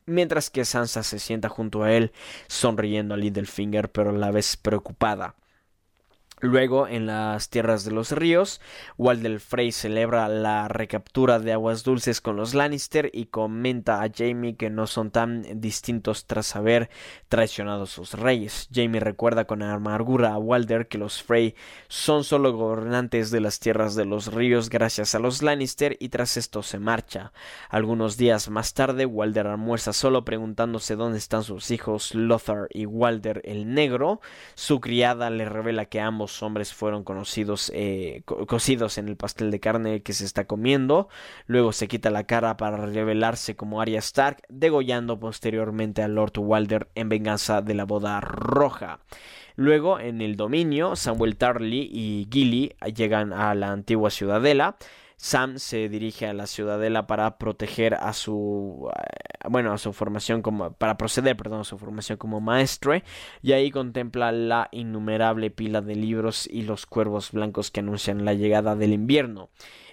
mientras que Sansa se sienta junto a él, sonriendo a Littlefinger, pero a la vez preocupada. Luego, en las tierras de los ríos, Walder Frey celebra la recaptura de aguas dulces con los Lannister y comenta a Jamie que no son tan distintos tras haber traicionado a sus reyes. Jamie recuerda con amargura a Walder que los Frey son solo gobernantes de las tierras de los ríos gracias a los Lannister y tras esto se marcha. Algunos días más tarde, Walder almuerza solo preguntándose dónde están sus hijos Lothar y Walder el Negro. Su criada le revela que ambos hombres fueron conocidos, eh, cocidos en el pastel de carne que se está comiendo. Luego se quita la cara para revelarse como Arya Stark, degollando posteriormente a Lord Walder en venganza de la boda roja. Luego, en el dominio, Samuel Tarly y Gilly llegan a la antigua ciudadela. Sam se dirige a la ciudadela para proteger a su eh, bueno a su formación como para proceder perdón a su formación como maestre y ahí contempla la innumerable pila de libros y los cuervos blancos que anuncian la llegada del invierno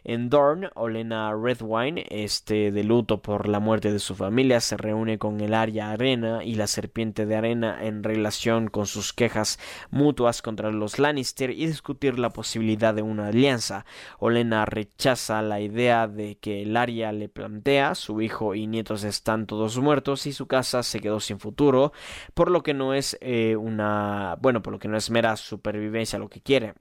en Dorn, Olena Redwine, este, de luto por la muerte de su familia, se reúne con el Arya Arena y la Serpiente de Arena en relación con sus quejas mutuas contra los Lannister y discutir la posibilidad de una alianza. Olena rechaza la idea de que el Arya le plantea, su hijo y nietos están todos muertos y su casa se quedó sin futuro, por lo que no es eh, una, bueno, por lo que no es mera supervivencia lo que quiere.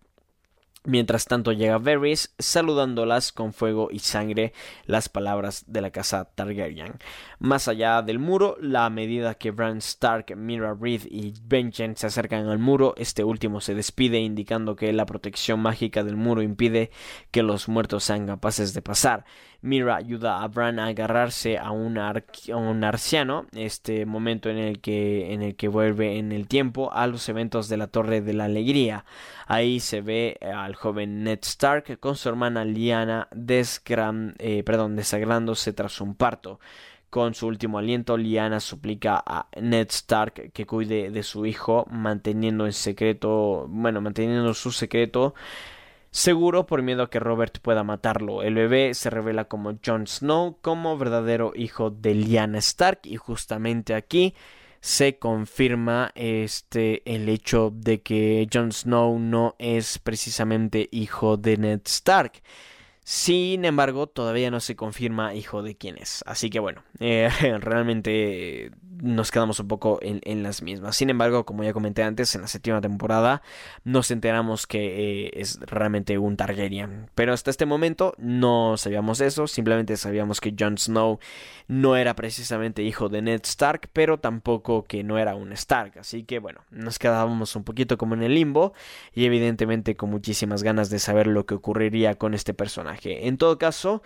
Mientras tanto llega Varys saludándolas con fuego y sangre las palabras de la casa Targaryen. Más allá del muro, la medida que Bran Stark, Mira Reed y Benjen se acercan al muro, este último se despide indicando que la protección mágica del muro impide que los muertos sean capaces de pasar. Mira ayuda a Bran a agarrarse a un, arciano, este momento en el, que, en el que vuelve en el tiempo a los eventos de la Torre de la Alegría. Ahí se ve al joven Ned Stark con su hermana Lyanna eh, perdón, desagrándose tras un parto. Con su último aliento, Lyanna suplica a Ned Stark que cuide de su hijo, manteniendo en secreto, bueno, manteniendo su secreto seguro por miedo a que Robert pueda matarlo. El bebé se revela como Jon Snow, como verdadero hijo de Lyanna Stark y justamente aquí se confirma este el hecho de que Jon Snow no es precisamente hijo de Ned Stark. Sin embargo, todavía no se confirma hijo de quién es. Así que bueno, eh, realmente nos quedamos un poco en, las mismas. Sin embargo, como ya comenté antes, en la séptima temporada nos enteramos que eh, es realmente un Targaryen. Pero hasta este momento no sabíamos eso, simplemente sabíamos que Jon Snow no era precisamente hijo de Ned Stark, pero tampoco que no era un Stark. Así que bueno, nos quedábamos un poquito como en el limbo y evidentemente con muchísimas ganas de saber lo que ocurriría con este personaje. En todo caso,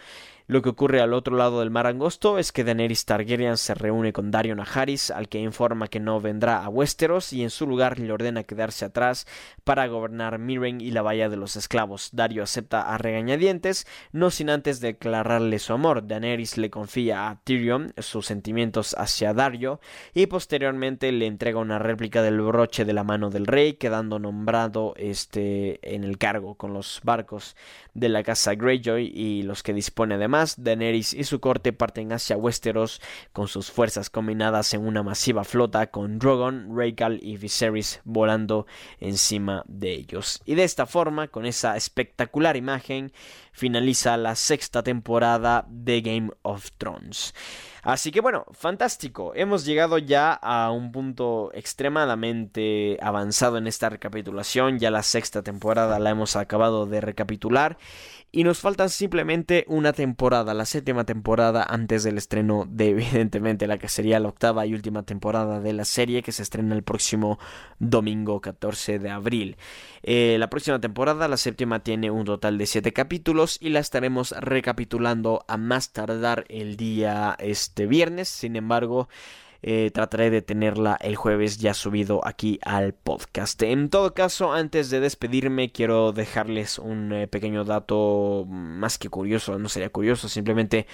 lo que ocurre al otro lado del mar angosto es que Daenerys Targaryen se reúne con Dario Naharis, al que informa que no vendrá a Westeros y en su lugar le ordena quedarse atrás para gobernar Miren y la Bahía de los Esclavos. Dario acepta a regañadientes, no sin antes declararle su amor. Daenerys le confía a Tyrion sus sentimientos hacia Dario y posteriormente le entrega una réplica del broche de la mano del rey, quedando nombrado este en el cargo con los barcos de la casa Greyjoy y los que dispone Daenerys y su corte parten hacia Westeros con sus fuerzas combinadas en una masiva flota con Drogon, Rhaegal y Viserys volando encima de ellos. Y de esta forma, con esa espectacular imagen, finaliza la sexta temporada de Game of Thrones. Así que bueno, fantástico. Hemos llegado ya a un punto extremadamente avanzado en esta recapitulación. Ya la sexta temporada la hemos acabado de recapitular y nos falta simplemente una temporada, la séptima temporada antes del estreno de evidentemente la que sería la octava y última temporada de la serie que se estrena el próximo domingo 14 de abril. Eh, la próxima temporada, la séptima, tiene un total de siete capítulos y la estaremos recapitulando a más tardar el día este viernes. Sin embargo, eh, trataré de tenerla el jueves ya subido aquí al podcast. En todo caso, antes de despedirme, quiero dejarles un eh, pequeño dato más que curioso, no sería curioso, simplemente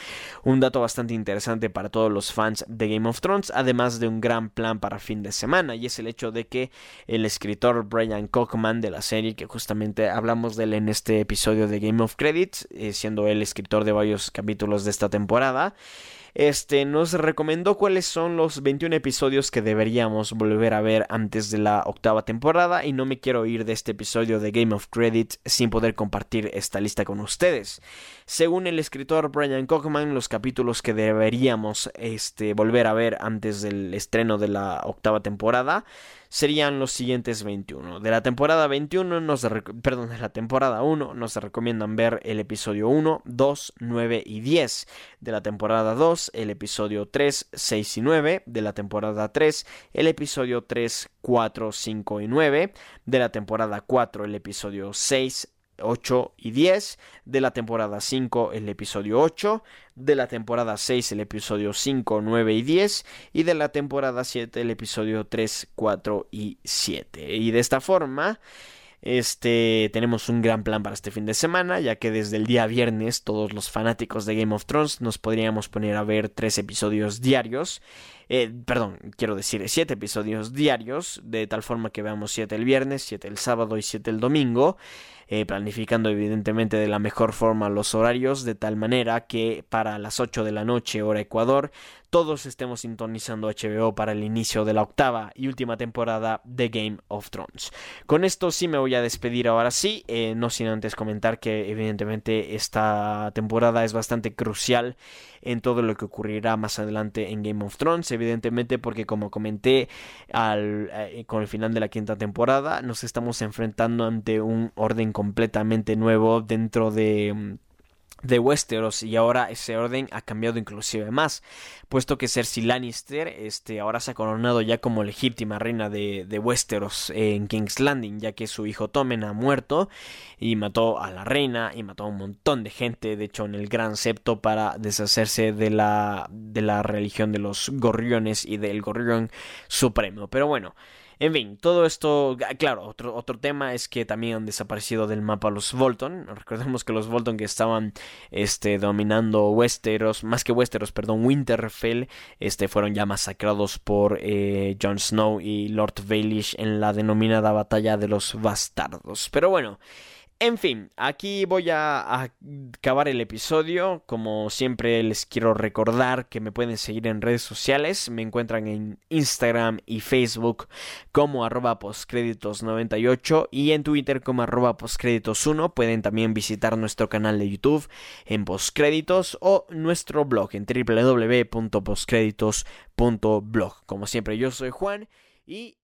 un dato bastante interesante para todos los fans de Game of Thrones, además de un gran plan para fin de semana, y es el hecho de que el escritor Brian Cockman de la serie, que justamente hablamos de él en este episodio de Game of Credits, eh, siendo el escritor de varios capítulos de esta temporada, este nos recomendó cuáles son los 21 episodios que deberíamos volver a ver antes de la octava temporada y no me quiero ir de este episodio de Game of Credit sin poder compartir esta lista con ustedes. Según el escritor Brian Cockman, los capítulos que deberíamos este, volver a ver antes del estreno de la octava temporada serían los siguientes 21. De la temporada 21 nos perdón, de la temporada 1 nos recomiendan ver el episodio 1, 2, 9 y 10. De la temporada 2 2, el episodio 3, 6 y 9 de la temporada 3, el episodio 3, 4, 5 y 9 de la temporada 4, el episodio 6, 8 y 10, de la temporada 5 el episodio 8, de la temporada 6 el episodio 5, 9 y 10 y de la temporada 7 el episodio 3, 4 y 7. Y de esta forma este, tenemos un gran plan para este fin de semana, ya que desde el día viernes todos los fanáticos de Game of Thrones nos podríamos poner a ver tres episodios diarios. Eh, perdón, quiero decir siete episodios diarios, de tal forma que veamos siete el viernes, siete el sábado y siete el domingo. Eh, planificando evidentemente de la mejor forma los horarios, de tal manera que para las 8 de la noche hora Ecuador todos estemos sintonizando HBO para el inicio de la octava y última temporada de Game of Thrones. Con esto sí me voy a despedir ahora sí, eh, no sin antes comentar que evidentemente esta temporada es bastante crucial en todo lo que ocurrirá más adelante en Game of Thrones, evidentemente porque como comenté al, eh, con el final de la quinta temporada nos estamos enfrentando ante un orden completamente nuevo dentro de mm, de Westeros y ahora ese orden ha cambiado inclusive más, puesto que Cersei Lannister este, ahora se ha coronado ya como legítima reina de, de Westeros en King's Landing, ya que su hijo Tommen ha muerto y mató a la reina y mató a un montón de gente, de hecho en el Gran Septo para deshacerse de la, de la religión de los gorriones y del gorrión supremo. Pero bueno, en fin, todo esto, claro, otro, otro tema es que también han desaparecido del mapa los Volton. Recordemos que los Volton que estaban este, dominando Westeros, más que Westeros, perdón, Winterfell, este, fueron ya masacrados por eh, Jon Snow y Lord Baelish en la denominada batalla de los bastardos. Pero bueno, en fin, aquí voy a acabar el episodio. Como siempre les quiero recordar que me pueden seguir en redes sociales. Me encuentran en Instagram y Facebook como arroba postcréditos98 y en Twitter como arroba postcréditos1. Pueden también visitar nuestro canal de YouTube en postcréditos o nuestro blog en www.postcréditos.blog. Como siempre yo soy Juan y...